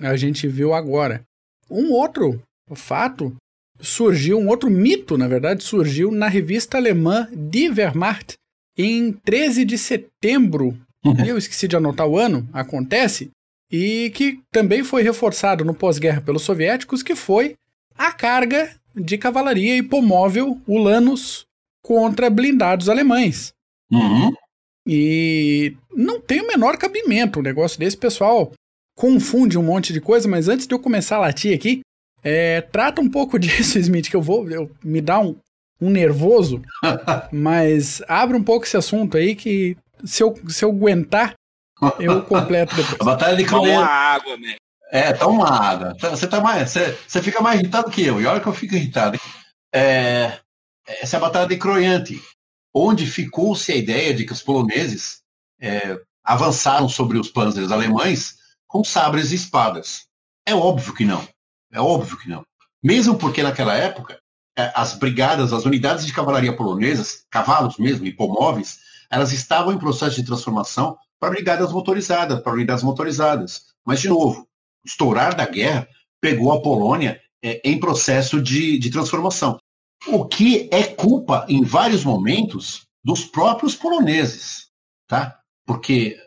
a gente viu agora. Um outro fato surgiu, um outro mito, na verdade, surgiu na revista alemã Die Wehrmacht em 13 de setembro. eu esqueci de anotar o ano, acontece, e que também foi reforçado no pós-guerra pelos soviéticos, que foi a carga de cavalaria hipomóvel Ulanus contra blindados alemães. Uhum. E não tem o menor cabimento um negócio desse, pessoal. Confunde um monte de coisa, mas antes de eu começar a latir aqui, é, trata um pouco disso, Smith, que eu vou eu, me dá um, um nervoso, mas abre um pouco esse assunto aí que se eu, se eu aguentar, eu completo depois. A batalha de Toma água, né? É, toma água. Você, tá mais, você, você fica mais irritado que eu. E olha que eu fico irritado. É, essa é a Batalha de Croiante, onde ficou-se a ideia de que os poloneses é, avançaram sobre os panzers alemães com sabres e espadas. É óbvio que não. É óbvio que não. Mesmo porque naquela época é, as brigadas, as unidades de cavalaria polonesas, cavalos mesmo, hipomóveis, elas estavam em processo de transformação para brigadas motorizadas, para unidades motorizadas. Mas, de novo, estourar da guerra pegou a Polônia é, em processo de, de transformação. O que é culpa, em vários momentos, dos próprios poloneses. Tá? Porque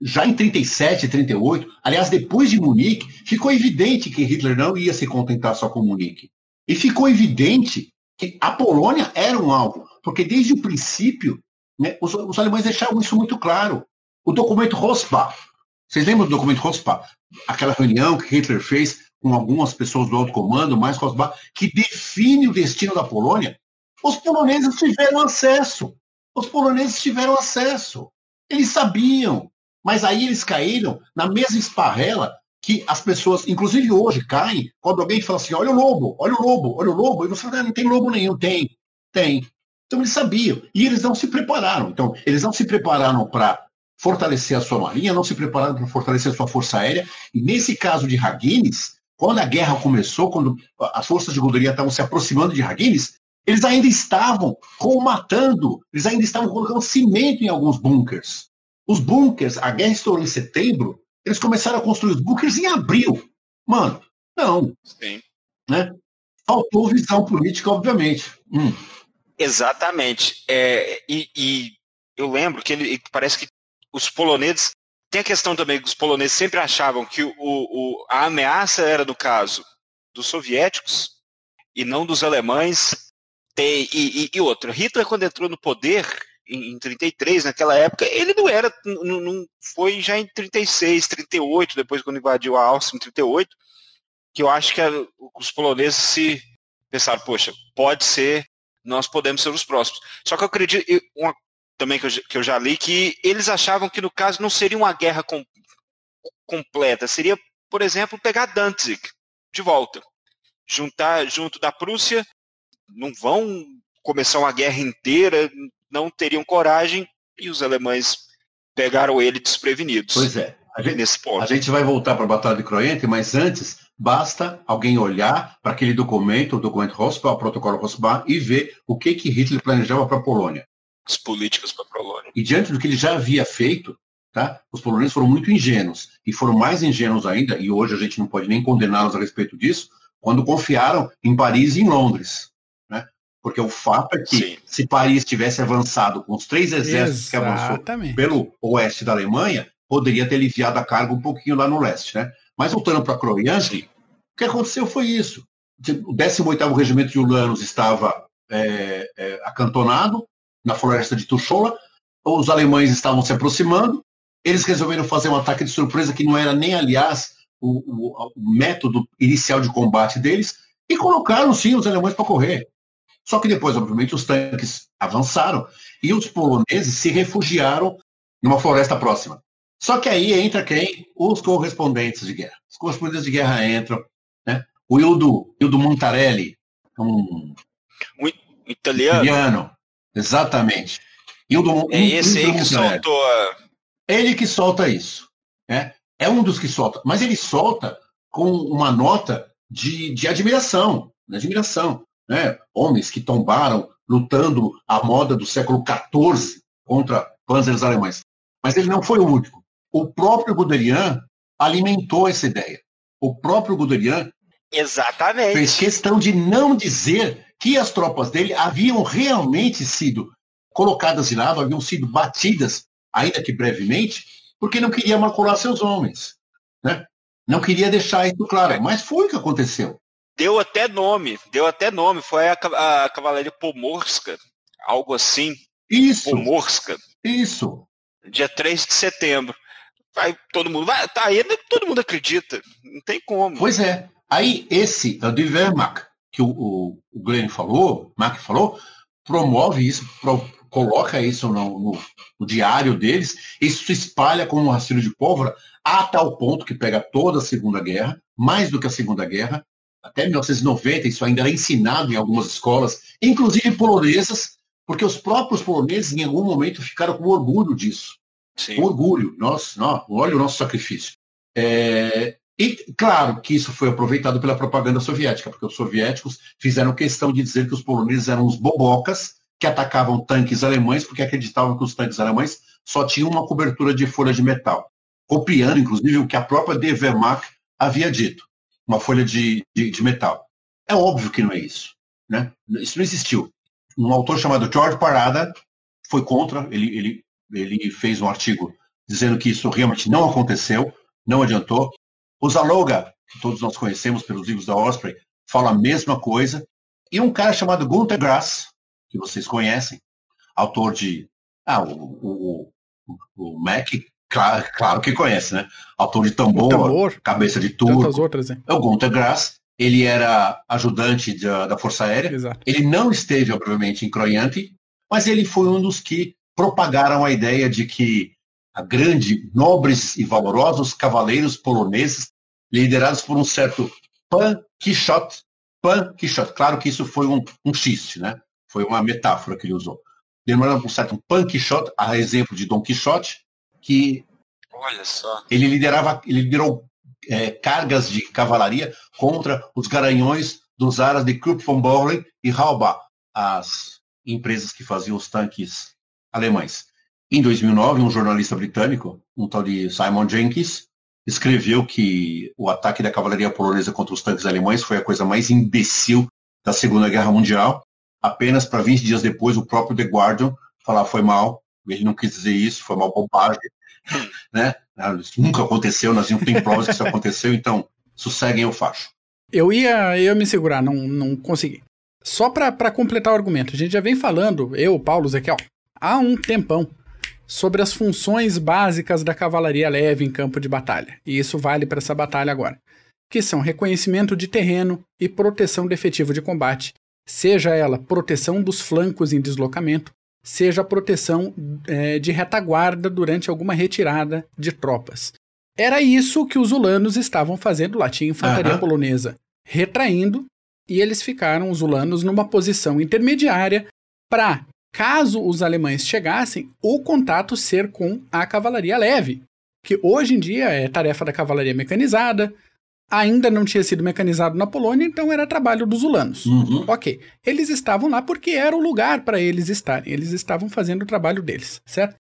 já em 37, 38, aliás, depois de Munique, ficou evidente que Hitler não ia se contentar só com Munique. E ficou evidente que a Polônia era um alvo, porque desde o princípio né, os, os, alemães deixaram isso muito claro. O documento Rosbach, vocês lembram do documento Rosbach? Aquela reunião que Hitler fez com algumas pessoas do alto comando, mais Rosbach, que define o destino da Polônia? Os poloneses tiveram acesso. Os poloneses tiveram acesso. Eles sabiam. Mas aí eles caíram na mesma esparrela que as pessoas, inclusive hoje, caem quando alguém fala assim: olha o lobo, olha o lobo, olha o lobo. E você fala: ah, não tem lobo nenhum. Tem, tem. Então eles sabiam. E eles não se prepararam. Então, eles não se prepararam para fortalecer a sua marinha, não se prepararam para fortalecer a sua força aérea. E nesse caso de Haguines, quando a guerra começou, quando as forças de Godoria estavam se aproximando de Haguines, eles ainda estavam matando, eles ainda estavam colocando cimento em alguns bunkers. Os bunkers, a guerra estourou em setembro, eles começaram a construir os bunkers em abril. Mano, não. Sim. Né? Faltou visão política, obviamente. Hum. Exatamente. É, e, e, eu lembro que ele parece que os poloneses. Tem a questão também que os poloneses sempre achavam que o, o, a ameaça era, no caso, dos soviéticos e não dos alemães. Tem, e, e, e outro, Hitler, quando entrou no poder, em, em 33, naquela época, ele não era, não, não, foi já em 36, 38, depois quando invadiu a Áustria em 38, que eu acho que os poloneses se pensaram, poxa, pode ser, nós podemos ser os próximos. Só que eu acredito, uma também que eu, que eu já li, que eles achavam que no caso não seria uma guerra com, completa, seria, por exemplo, pegar Danzig de volta, juntar junto da Prússia, não vão começar uma guerra inteira, não teriam coragem e os alemães pegaram ele desprevenidos. Pois é. A gente, nesse ponto. a gente vai voltar para a Batalha de Croente, mas antes basta alguém olhar para aquele documento, o documento Rosbach, o protocolo Rosbach, e ver o que, que Hitler planejava para a Polônia as políticas para a Polônia. E diante do que ele já havia feito, tá, os poloneses foram muito ingênuos, e foram mais ingênuos ainda, e hoje a gente não pode nem condená-los a respeito disso, quando confiaram em Paris e em Londres. Porque o fato é que Sim. se Paris tivesse avançado com os três exércitos Exatamente. que avançou pelo oeste da Alemanha, poderia ter aliviado a carga um pouquinho lá no leste. Né? Mas voltando para Croyansk, o que aconteceu foi isso. O 18º Regimento de Ulanos estava é, é, acantonado na floresta de Tuchola, os alemães estavam se aproximando, eles resolveram fazer um ataque de surpresa que não era nem, aliás, o, o, o método inicial de combate deles, e colocaram sim os alemães para correr. Só que depois, obviamente, os tanques avançaram e os poloneses se refugiaram numa floresta próxima. Só que aí entra quem? Os correspondentes de guerra. Os correspondentes de guerra entram. Né? O Ildo, Ildo Montarelli, um, um italiano. italiano. Exatamente. Ildo, é esse aí que soltou. Ele que solta isso. Né? é um dos que solta, mas ele solta com uma nota de, de admiração, de admiração. Né? Homens que tombaram lutando à moda do século XIV contra panzers alemães. Mas ele não foi o único. O próprio Guderian alimentou essa ideia. O próprio Guderian Exatamente. fez questão de não dizer que as tropas dele haviam realmente sido colocadas de lado, haviam sido batidas, ainda que brevemente, porque não queria macular seus homens. Né? Não queria deixar isso claro, mas foi o que aconteceu. Deu até nome, deu até nome, foi a, a Cavalaria Pomorska, algo assim. Isso. Pomorska. Isso. Dia 3 de setembro. Aí todo mundo vai, tá aí, todo mundo acredita. Não tem como. Pois é. Aí esse, o de Wehrmacht, que o, o, o Glenn falou, Mac falou, promove isso, pro, coloca isso no, no, no, diário deles, isso se espalha como um rastilho de pólvora a tal ponto que pega toda a Segunda Guerra, mais do que a Segunda Guerra, até 1990 isso ainda era ensinado em algumas escolas, inclusive polonesas, porque os próprios poloneses em algum momento ficaram com orgulho disso. Sim. Orgulho, nós, nós, olha o nosso sacrifício. É, e claro que isso foi aproveitado pela propaganda soviética, porque os soviéticos fizeram questão de dizer que os poloneses eram os bobocas que atacavam tanques alemães porque acreditavam que os tanques alemães só tinham uma cobertura de folha de metal, copiando, inclusive, o que a própria De Wehrmacht havia dito, uma folha de, de, de metal. É óbvio que não é isso. Né? Isso não existiu. Um autor chamado George Parada foi contra, ele, ele, ele fez um artigo dizendo que isso realmente não aconteceu, não adiantou. O Zaloga, que todos nós conhecemos pelos livros da Osprey, fala a mesma coisa. E um cara chamado Gunther Grass, que vocês conhecem, autor de. Ah, o, o, o, o Mac, claro, claro, que conhece, né? Autor de Tambor, tambor Cabeça de Turco. outras? É o Gunter Grass. Ele era ajudante da, da Força Aérea. Exato. Ele não esteve, obviamente, em Croyante, mas ele foi um dos que propagaram a ideia de que a grande, nobres e valorosos cavaleiros poloneses, liderados por um certo Pan Quixote, Pan Quixote. Claro que isso foi um, um xiste, né? Foi uma metáfora que ele usou. Lembrando um certo Pan Quixote, a exemplo de Dom Quixote, que Olha só. ele liderava, ele liderou é, cargas de cavalaria contra os garanhões dos aras de Krupp von Bohlen e Halbach, as empresas que faziam os tanques alemães. Em 2009, um jornalista britânico, um tal de Simon Jenkins, escreveu que o ataque da cavalaria polonesa contra os tanques alemães foi a coisa mais imbecil da Segunda Guerra Mundial apenas para 20 dias depois o próprio The Guardian falar foi mal, ele não quis dizer isso, foi mal bobagem, né? Isso nunca aconteceu, nós não tem provas que isso aconteceu, então sosseguem o facho. Eu ia, eu ia me segurar, não, não consegui. Só para completar o argumento, a gente já vem falando, eu, Paulo, Zequiel, há um tempão, sobre as funções básicas da cavalaria leve em campo de batalha. E isso vale para essa batalha agora. Que são reconhecimento de terreno e proteção de efetivo de combate, seja ela proteção dos flancos em deslocamento, seja proteção é, de retaguarda durante alguma retirada de tropas. Era isso que os ulanos estavam fazendo lá. Tinha infantaria uhum. polonesa retraindo e eles ficaram, os ulanos, numa posição intermediária para, caso os alemães chegassem, o contato ser com a cavalaria leve, que hoje em dia é tarefa da cavalaria mecanizada, ainda não tinha sido mecanizado na Polônia, então era trabalho dos ulanos. Uhum. Ok. Eles estavam lá porque era o lugar para eles estarem. Eles estavam fazendo o trabalho deles, certo?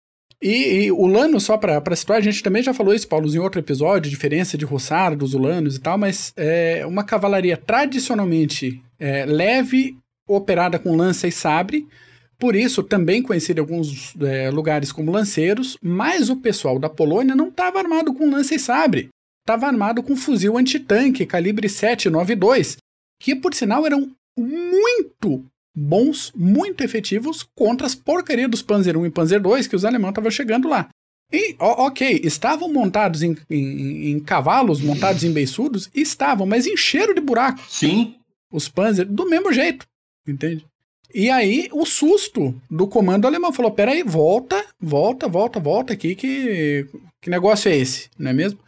E, e Ulano, só para situar, a gente também já falou isso, Paulo, em outro episódio, diferença de roçar dos Ulanos e tal, mas é uma cavalaria tradicionalmente é, leve, operada com lança e sabre, por isso também conhecida em alguns é, lugares como lanceiros, mas o pessoal da Polônia não estava armado com lança e sabre, estava armado com fuzil antitanque calibre 792, que por sinal eram muito bons, muito efetivos contra as porcarias dos Panzer 1 e Panzer 2 que os alemães estavam chegando lá. E, ok, estavam montados em, em, em, cavalos, montados em beiçudos? Estavam, mas em cheiro de buraco. Sim. Os Panzer, do mesmo jeito, entende? E aí, o susto do comando alemão falou: peraí, volta, volta, volta, volta aqui, que, que negócio é esse, não é mesmo?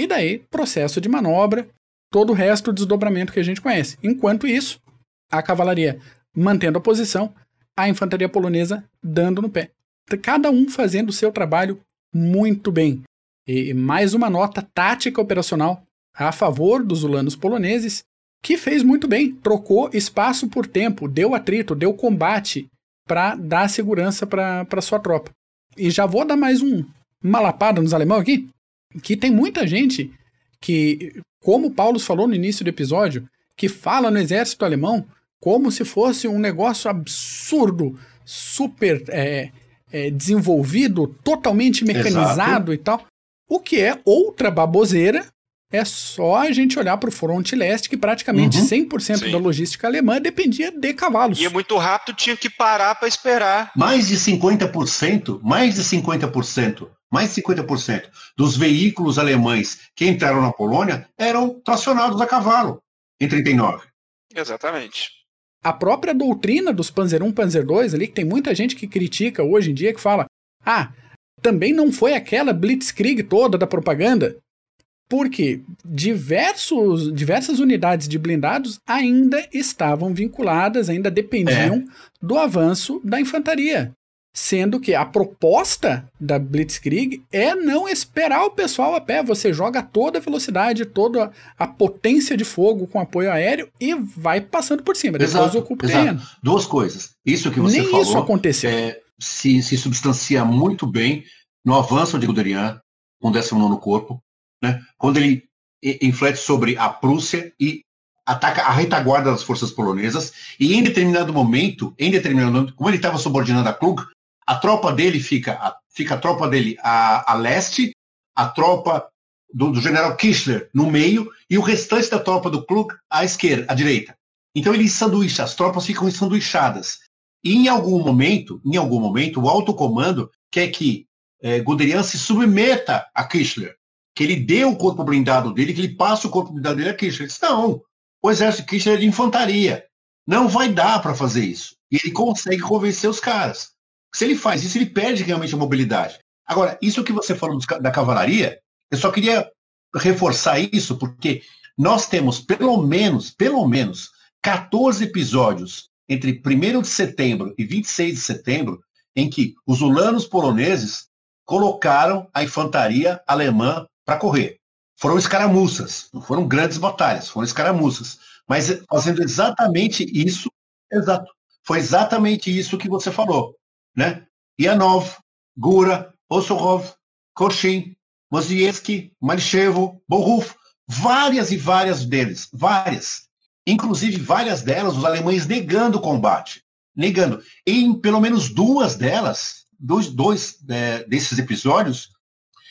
E daí, processo de manobra, todo o resto do desdobramento que a gente conhece. Enquanto isso, a cavalaria mantendo a posição, a infantaria polonesa dando no pé. Cada um fazendo o seu trabalho muito bem. E mais uma nota tática operacional a favor dos ulanos poloneses, que fez muito bem, trocou espaço por tempo, deu atrito, deu combate para dar segurança para sua tropa. E já vou dar mais um, uma nos alemão aqui, que tem muita gente que, como o Paulo falou no início do episódio, que fala no exército alemão como se fosse um negócio absurdo, super é, é, desenvolvido, totalmente mecanizado Exato. e tal. O que é outra baboseira. É só a gente olhar para o fronte leste, que praticamente uhum. 100% Sim. da logística alemã dependia de cavalos. E é muito rápido, tinha que parar para esperar. Mais de 50%, mais de 50%, mais de 50% dos veículos alemães que entraram na Polônia eram tracionados a cavalo em 39. Exatamente a própria doutrina dos Panzer 1, Panzer 2 ali, que tem muita gente que critica hoje em dia, que fala, ah, também não foi aquela blitzkrieg toda da propaganda, porque diversos, diversas unidades de blindados ainda estavam vinculadas, ainda dependiam é. do avanço da infantaria. Sendo que a proposta da Blitzkrieg é não esperar o pessoal a pé. Você joga toda a velocidade, toda a potência de fogo com apoio aéreo e vai passando por cima. Depois exato, ocupa o terreno. Duas coisas. Isso que você Nem falou. isso aconteceu. É, se, se substancia muito bem no avanço de Guderian, com o 19 Corpo, né? quando ele inflete sobre a Prússia e ataca a retaguarda das forças polonesas e em determinado momento, em determinado momento, como ele estava subordinado a Klug, a tropa dele fica, a, fica a tropa dele a, a leste, a tropa do, do, general Kirchner no meio e o restante da tropa do Klug à esquerda, à direita. Então ele sanduícha, as tropas ficam ensanduichadas. E em algum momento, em algum momento, o alto comando quer que é, Guderian se submeta a Kirchner, que ele dê o corpo blindado dele, que ele passe o corpo blindado dele a Kirchner. Ele disse, não, o exército Kirchner é de infantaria. Não vai dar para fazer isso. E ele consegue convencer os caras. Se ele faz isso, ele perde realmente a mobilidade. Agora, isso que você falou da cavalaria, eu só queria reforçar isso, porque nós temos pelo menos, pelo menos, 14 episódios entre 1 de setembro e 26 de setembro, em que os ulanos poloneses colocaram a infantaria alemã para correr. Foram escaramuças, não foram grandes batalhas, foram escaramuças. Mas fazendo exatamente isso, exato. Foi exatamente isso que você falou né? Yanov, Gura, Osorov, Korshin, Mozievski, Malichevo, Boruf, várias e várias deles, várias. Inclusive várias delas, os alemães negando o combate, negando. Em pelo menos duas delas, dois, dois é, desses episódios,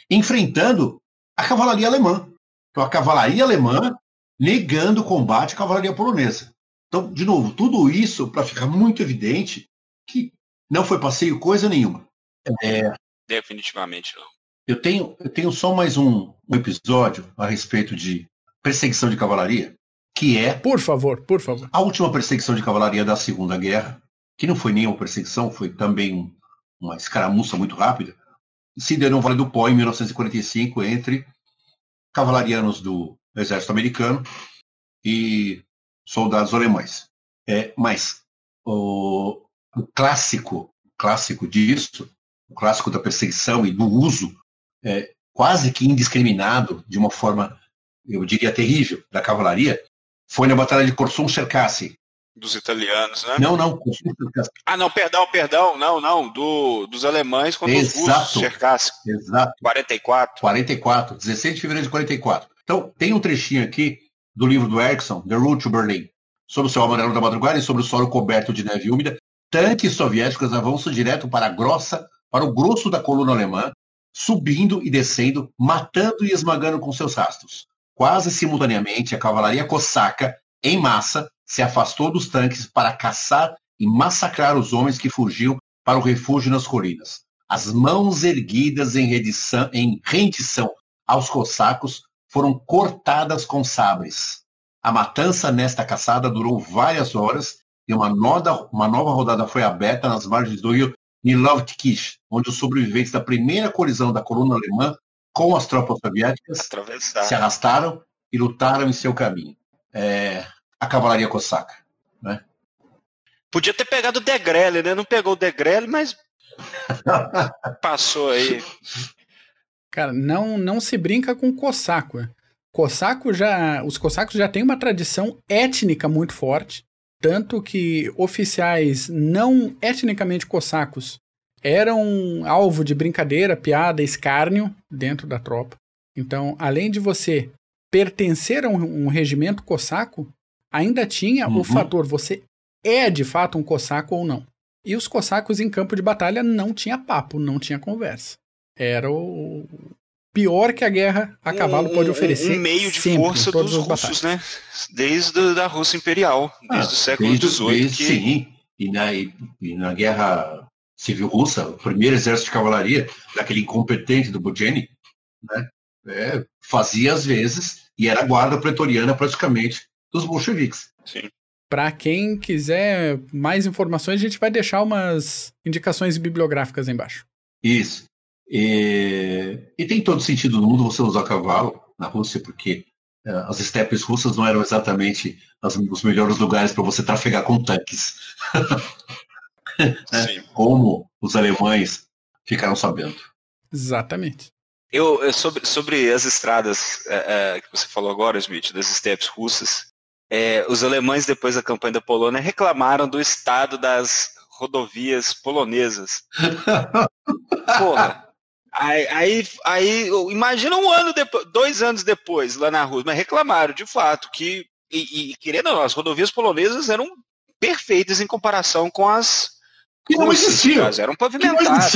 enfrentando a cavalaria alemã. Então a cavalaria alemã negando o combate à cavalaria polonesa. Então, de novo, tudo isso para ficar muito evidente que não foi passeio coisa nenhuma. É, Definitivamente não. Eu tenho, eu tenho só mais um, um episódio a respeito de perseguição de cavalaria, que é. Por favor, por favor. A última perseguição de cavalaria da Segunda Guerra, que não foi nenhuma perseguição, foi também um, uma escaramuça muito rápida, se deu no Vale do Pó em 1945 entre cavalarianos do Exército Americano e soldados alemães. É, mas o, o clássico, clássico disso, o clássico da perseguição e do uso é, quase que indiscriminado, de uma forma, eu diria, terrível, da cavalaria, foi na Batalha de Korsun-Cherkassy. Dos italianos, né? Não, não. Ah, não, perdão, perdão. Não, não. Do, dos alemães contra Exato. os russos, cercasse. Exato. 44. 44. 16 de fevereiro de 44. Então, tem um trechinho aqui do livro do Erickson, The Route to Berlin, sobre o céu amarelo da madrugada e sobre o solo coberto de neve úmida. Tanques soviéticos avançam direto para a grossa, para o grosso da coluna alemã, subindo e descendo, matando e esmagando com seus rastros. Quase simultaneamente, a cavalaria cosaca, em massa, se afastou dos tanques para caçar e massacrar os homens que fugiam para o refúgio nas colinas. As mãos erguidas em, em rendição aos cossacos foram cortadas com sabres. A matança nesta caçada durou várias horas e uma, noda, uma nova rodada foi aberta nas margens do rio Nilovtkish, onde os sobreviventes da primeira colisão da coluna alemã com as tropas soviéticas se arrastaram e lutaram em seu caminho. É, a cavalaria cosaca. Né? Podia ter pegado o Degrelle, né? Não pegou o Degrelle, mas passou aí. Cara, não, não se brinca com cossaco. Né? Cossaco já, os cossacos já têm uma tradição étnica muito forte, tanto que oficiais não etnicamente cossacos eram alvo de brincadeira, piada, escárnio dentro da tropa. Então, além de você pertencer a um, um regimento cossaco, ainda tinha uhum. o fator você é de fato um cossaco ou não. E os cossacos em campo de batalha não tinha papo, não tinha conversa. Era o pior que a guerra a cavalo um, pode oferecer. Um meio de sempre, força dos russos, né? Desde a Rússia Imperial, desde ah, o século XVIII. Que... Sim, e na, e na guerra civil russa, o primeiro exército de cavalaria, daquele incompetente do Bujeni, né? É, fazia às vezes, e era a guarda pretoriana praticamente dos bolcheviques. Sim. Para quem quiser mais informações, a gente vai deixar umas indicações bibliográficas embaixo. Isso. E, e tem todo sentido no mundo você usar cavalo na Rússia, porque uh, as estepes russas não eram exatamente as, os melhores lugares para você trafegar com tanques. né? Como os alemães ficaram sabendo. Exatamente. Eu, eu sobre, sobre as estradas é, é, que você falou agora, Smith, das estepes russas, é, os alemães, depois da campanha da Polônia, reclamaram do estado das rodovias polonesas. Porra. Aí, aí, aí, imagina um ano depois, dois anos depois, lá na Rússia, mas reclamaram de fato que, e, e querendo ou não, as rodovias polonesas eram perfeitas em comparação com as que não existiam. Eram pavimentadas.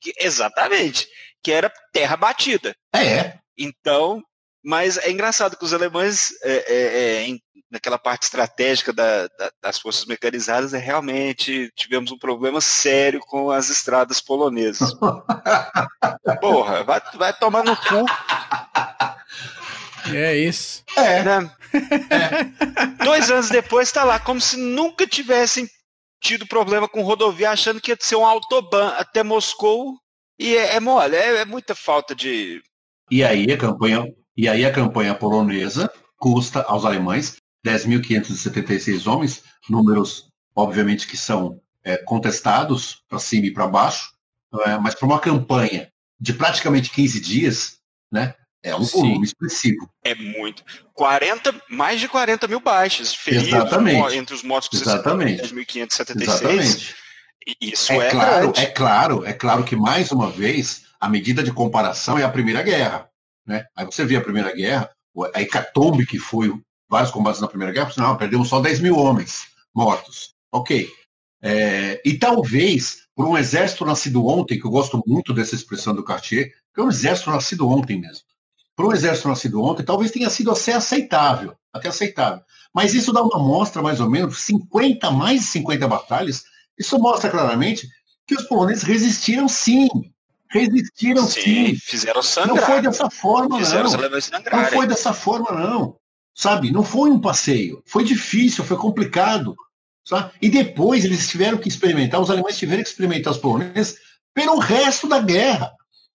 Que, exatamente. Que era terra batida. É. Então, mas é engraçado que os alemães, é, é, é, naquela parte estratégica da, da, das forças mecanizadas, é, realmente tivemos um problema sério com as estradas polonesas. Porra, vai, vai tomar no cu. É isso. É. Né? é. Dois anos depois está lá, como se nunca tivessem tido problema com rodovia, achando que ia ser um autobahn até Moscou. E é, é mole, é, é muita falta de. E aí a campanha e aí a campanha polonesa custa aos alemães 10.576 homens, números, obviamente, que são é, contestados para cima e para baixo, é, mas para uma campanha de praticamente 15 dias, né, é um Sim. volume expressivo. É muito. 40, mais de 40 mil baixas. Feridos, Exatamente. Entre os mortos que Exatamente. você 10.576. Exatamente. Isso é, é claro, grande. é claro, é claro que mais uma vez a medida de comparação é a Primeira Guerra. Né? Aí você vê a Primeira Guerra, a hecatombe que foi vários combates na Primeira Guerra, não, perdemos só 10 mil homens mortos. Ok. É, e talvez, por um exército nascido ontem, que eu gosto muito dessa expressão do Cartier, que é um exército nascido ontem mesmo. Por um exército nascido ontem, talvez tenha sido até aceitável, até aceitável. Mas isso dá uma mostra, mais ou menos, 50, mais de 50 batalhas, isso mostra claramente que os poloneses resistiram sim Resistiram sim. sim. Fizeram sangrar. Não foi dessa forma, fizeram não. Não foi dessa forma, não. Sabe? Não foi um passeio. Foi difícil, foi complicado. Sabe? E depois eles tiveram que experimentar, os alemães tiveram que experimentar os poloneses pelo resto da guerra.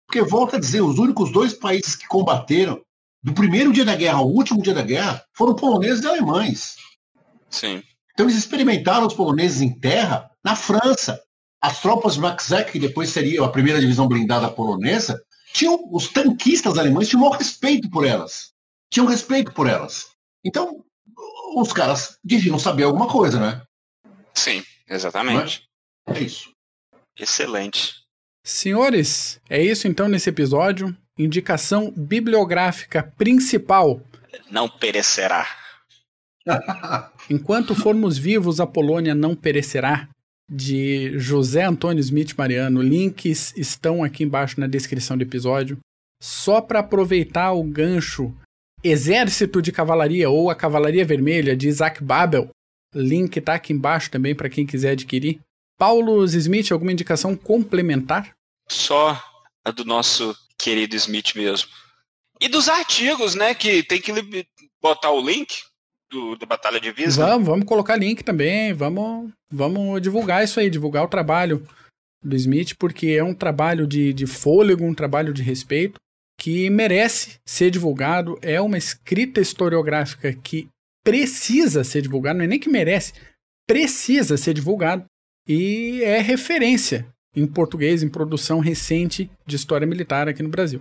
Porque, volta a dizer, os únicos dois países que combateram do primeiro dia da guerra ao último dia da guerra foram poloneses e alemães. Sim. Então eles experimentaram os poloneses em terra na França, as tropas Maxek, que depois seria a primeira divisão blindada polonesa, tinham os tanquistas alemães tinham um respeito por elas. Tinham respeito por elas. Então, os caras deviam saber alguma coisa, né? Sim, exatamente. É? é isso. Excelente. Senhores, é isso então nesse episódio. Indicação bibliográfica principal. Não perecerá. Enquanto formos vivos, a Polônia não perecerá. De José Antônio Smith Mariano. Links estão aqui embaixo na descrição do episódio. Só para aproveitar o gancho Exército de Cavalaria ou a Cavalaria Vermelha de Isaac Babel. Link tá aqui embaixo também para quem quiser adquirir. Paulo Smith, alguma indicação complementar? Só a do nosso querido Smith mesmo. E dos artigos, né? Que tem que botar o link do, do Batalha de Visa. Vamos, vamos colocar link também. Vamos, vamos divulgar isso aí, divulgar o trabalho do Smith, porque é um trabalho de, de fôlego, um trabalho de respeito que merece ser divulgado. É uma escrita historiográfica que precisa ser divulgada, não é nem que merece, precisa ser divulgado e é referência em português em produção recente de história militar aqui no Brasil.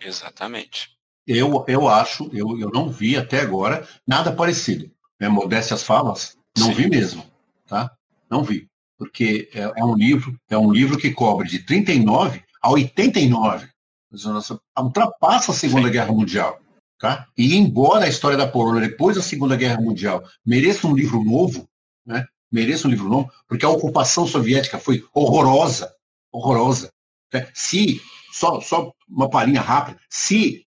Exatamente. Eu, eu acho, eu, eu não vi até agora nada parecido. É, modéstia as falas, não Sim. vi mesmo, tá? Não vi. Porque é, é, um livro, é um livro que cobre de 39 a 89. Ultrapassa a Segunda Sim. Guerra Mundial. Tá? E embora a história da Polônia depois da Segunda Guerra Mundial mereça um livro novo, né? mereça um livro novo, porque a ocupação soviética foi horrorosa, horrorosa. Né? Se, só, só uma palhinha rápida, se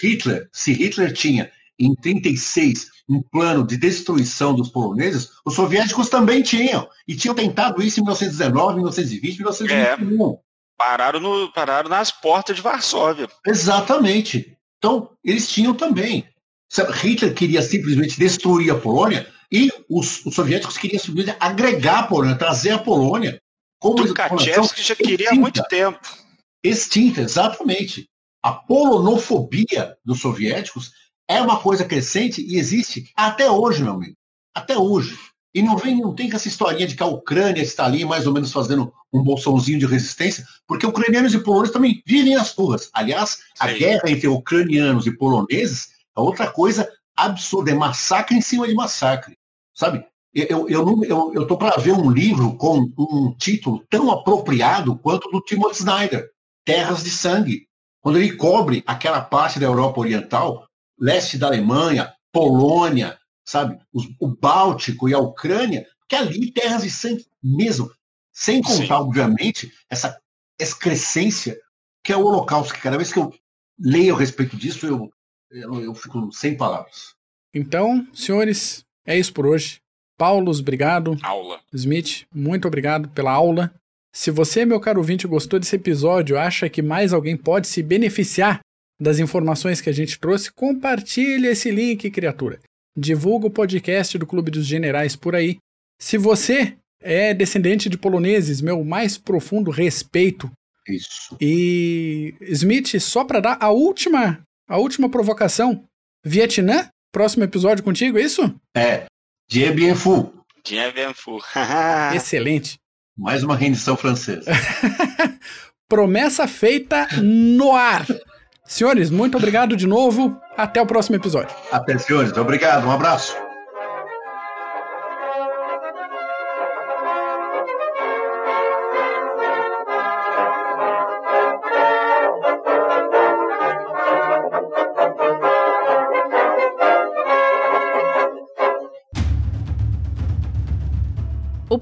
Hitler, se Hitler tinha em 36 um plano de destruição dos poloneses, os soviéticos também tinham. E tinham tentado isso em 1919, 1920, 1921. É, pararam, no, pararam nas portas de Varsóvia. Exatamente. Então, eles tinham também. Hitler queria simplesmente destruir a Polônia e os, os soviéticos queriam simplesmente agregar a Polônia, trazer a Polônia como Tukhachevsky já queria há muito tempo. Extinta, exatamente. A polonofobia dos soviéticos é uma coisa crescente e existe até hoje, meu amigo. Até hoje. E não vem, não tem essa historinha de que a Ucrânia está ali mais ou menos fazendo um bolsãozinho de resistência, porque ucranianos e poloneses também vivem nas ruas. Aliás, a Sim. guerra entre ucranianos e poloneses é outra coisa absurda, é massacre em cima de massacre. Sabe? Eu, eu, eu, eu tô para ver um livro com um título tão apropriado quanto o do Timothy Snyder, Terras de Sangue, quando ele cobre aquela parte da Europa Oriental, leste da Alemanha, Polônia, sabe? Os, o Báltico e a Ucrânia, que ali terras de sangue mesmo. Sem contar, Sim. obviamente, essa excrescência que é o Holocausto, que cada vez que eu leio a respeito disso, eu, eu, eu fico sem palavras. Então, senhores, é isso por hoje. Paulos, obrigado. Aula. Smith, muito obrigado pela aula. Se você, meu caro ouvinte, gostou desse episódio, acha que mais alguém pode se beneficiar das informações que a gente trouxe, compartilhe esse link, criatura. Divulga o podcast do Clube dos Generais por aí. Se você é descendente de poloneses, meu mais profundo respeito. Isso. E Smith, só para dar a última, a última provocação, Vietnã, próximo episódio contigo, é isso? É. Dia bien fou. Dia bien fou. Excelente. Mais uma rendição francesa. Promessa feita no ar. Senhores, muito obrigado de novo. Até o próximo episódio. Até, senhores. Obrigado. Um abraço.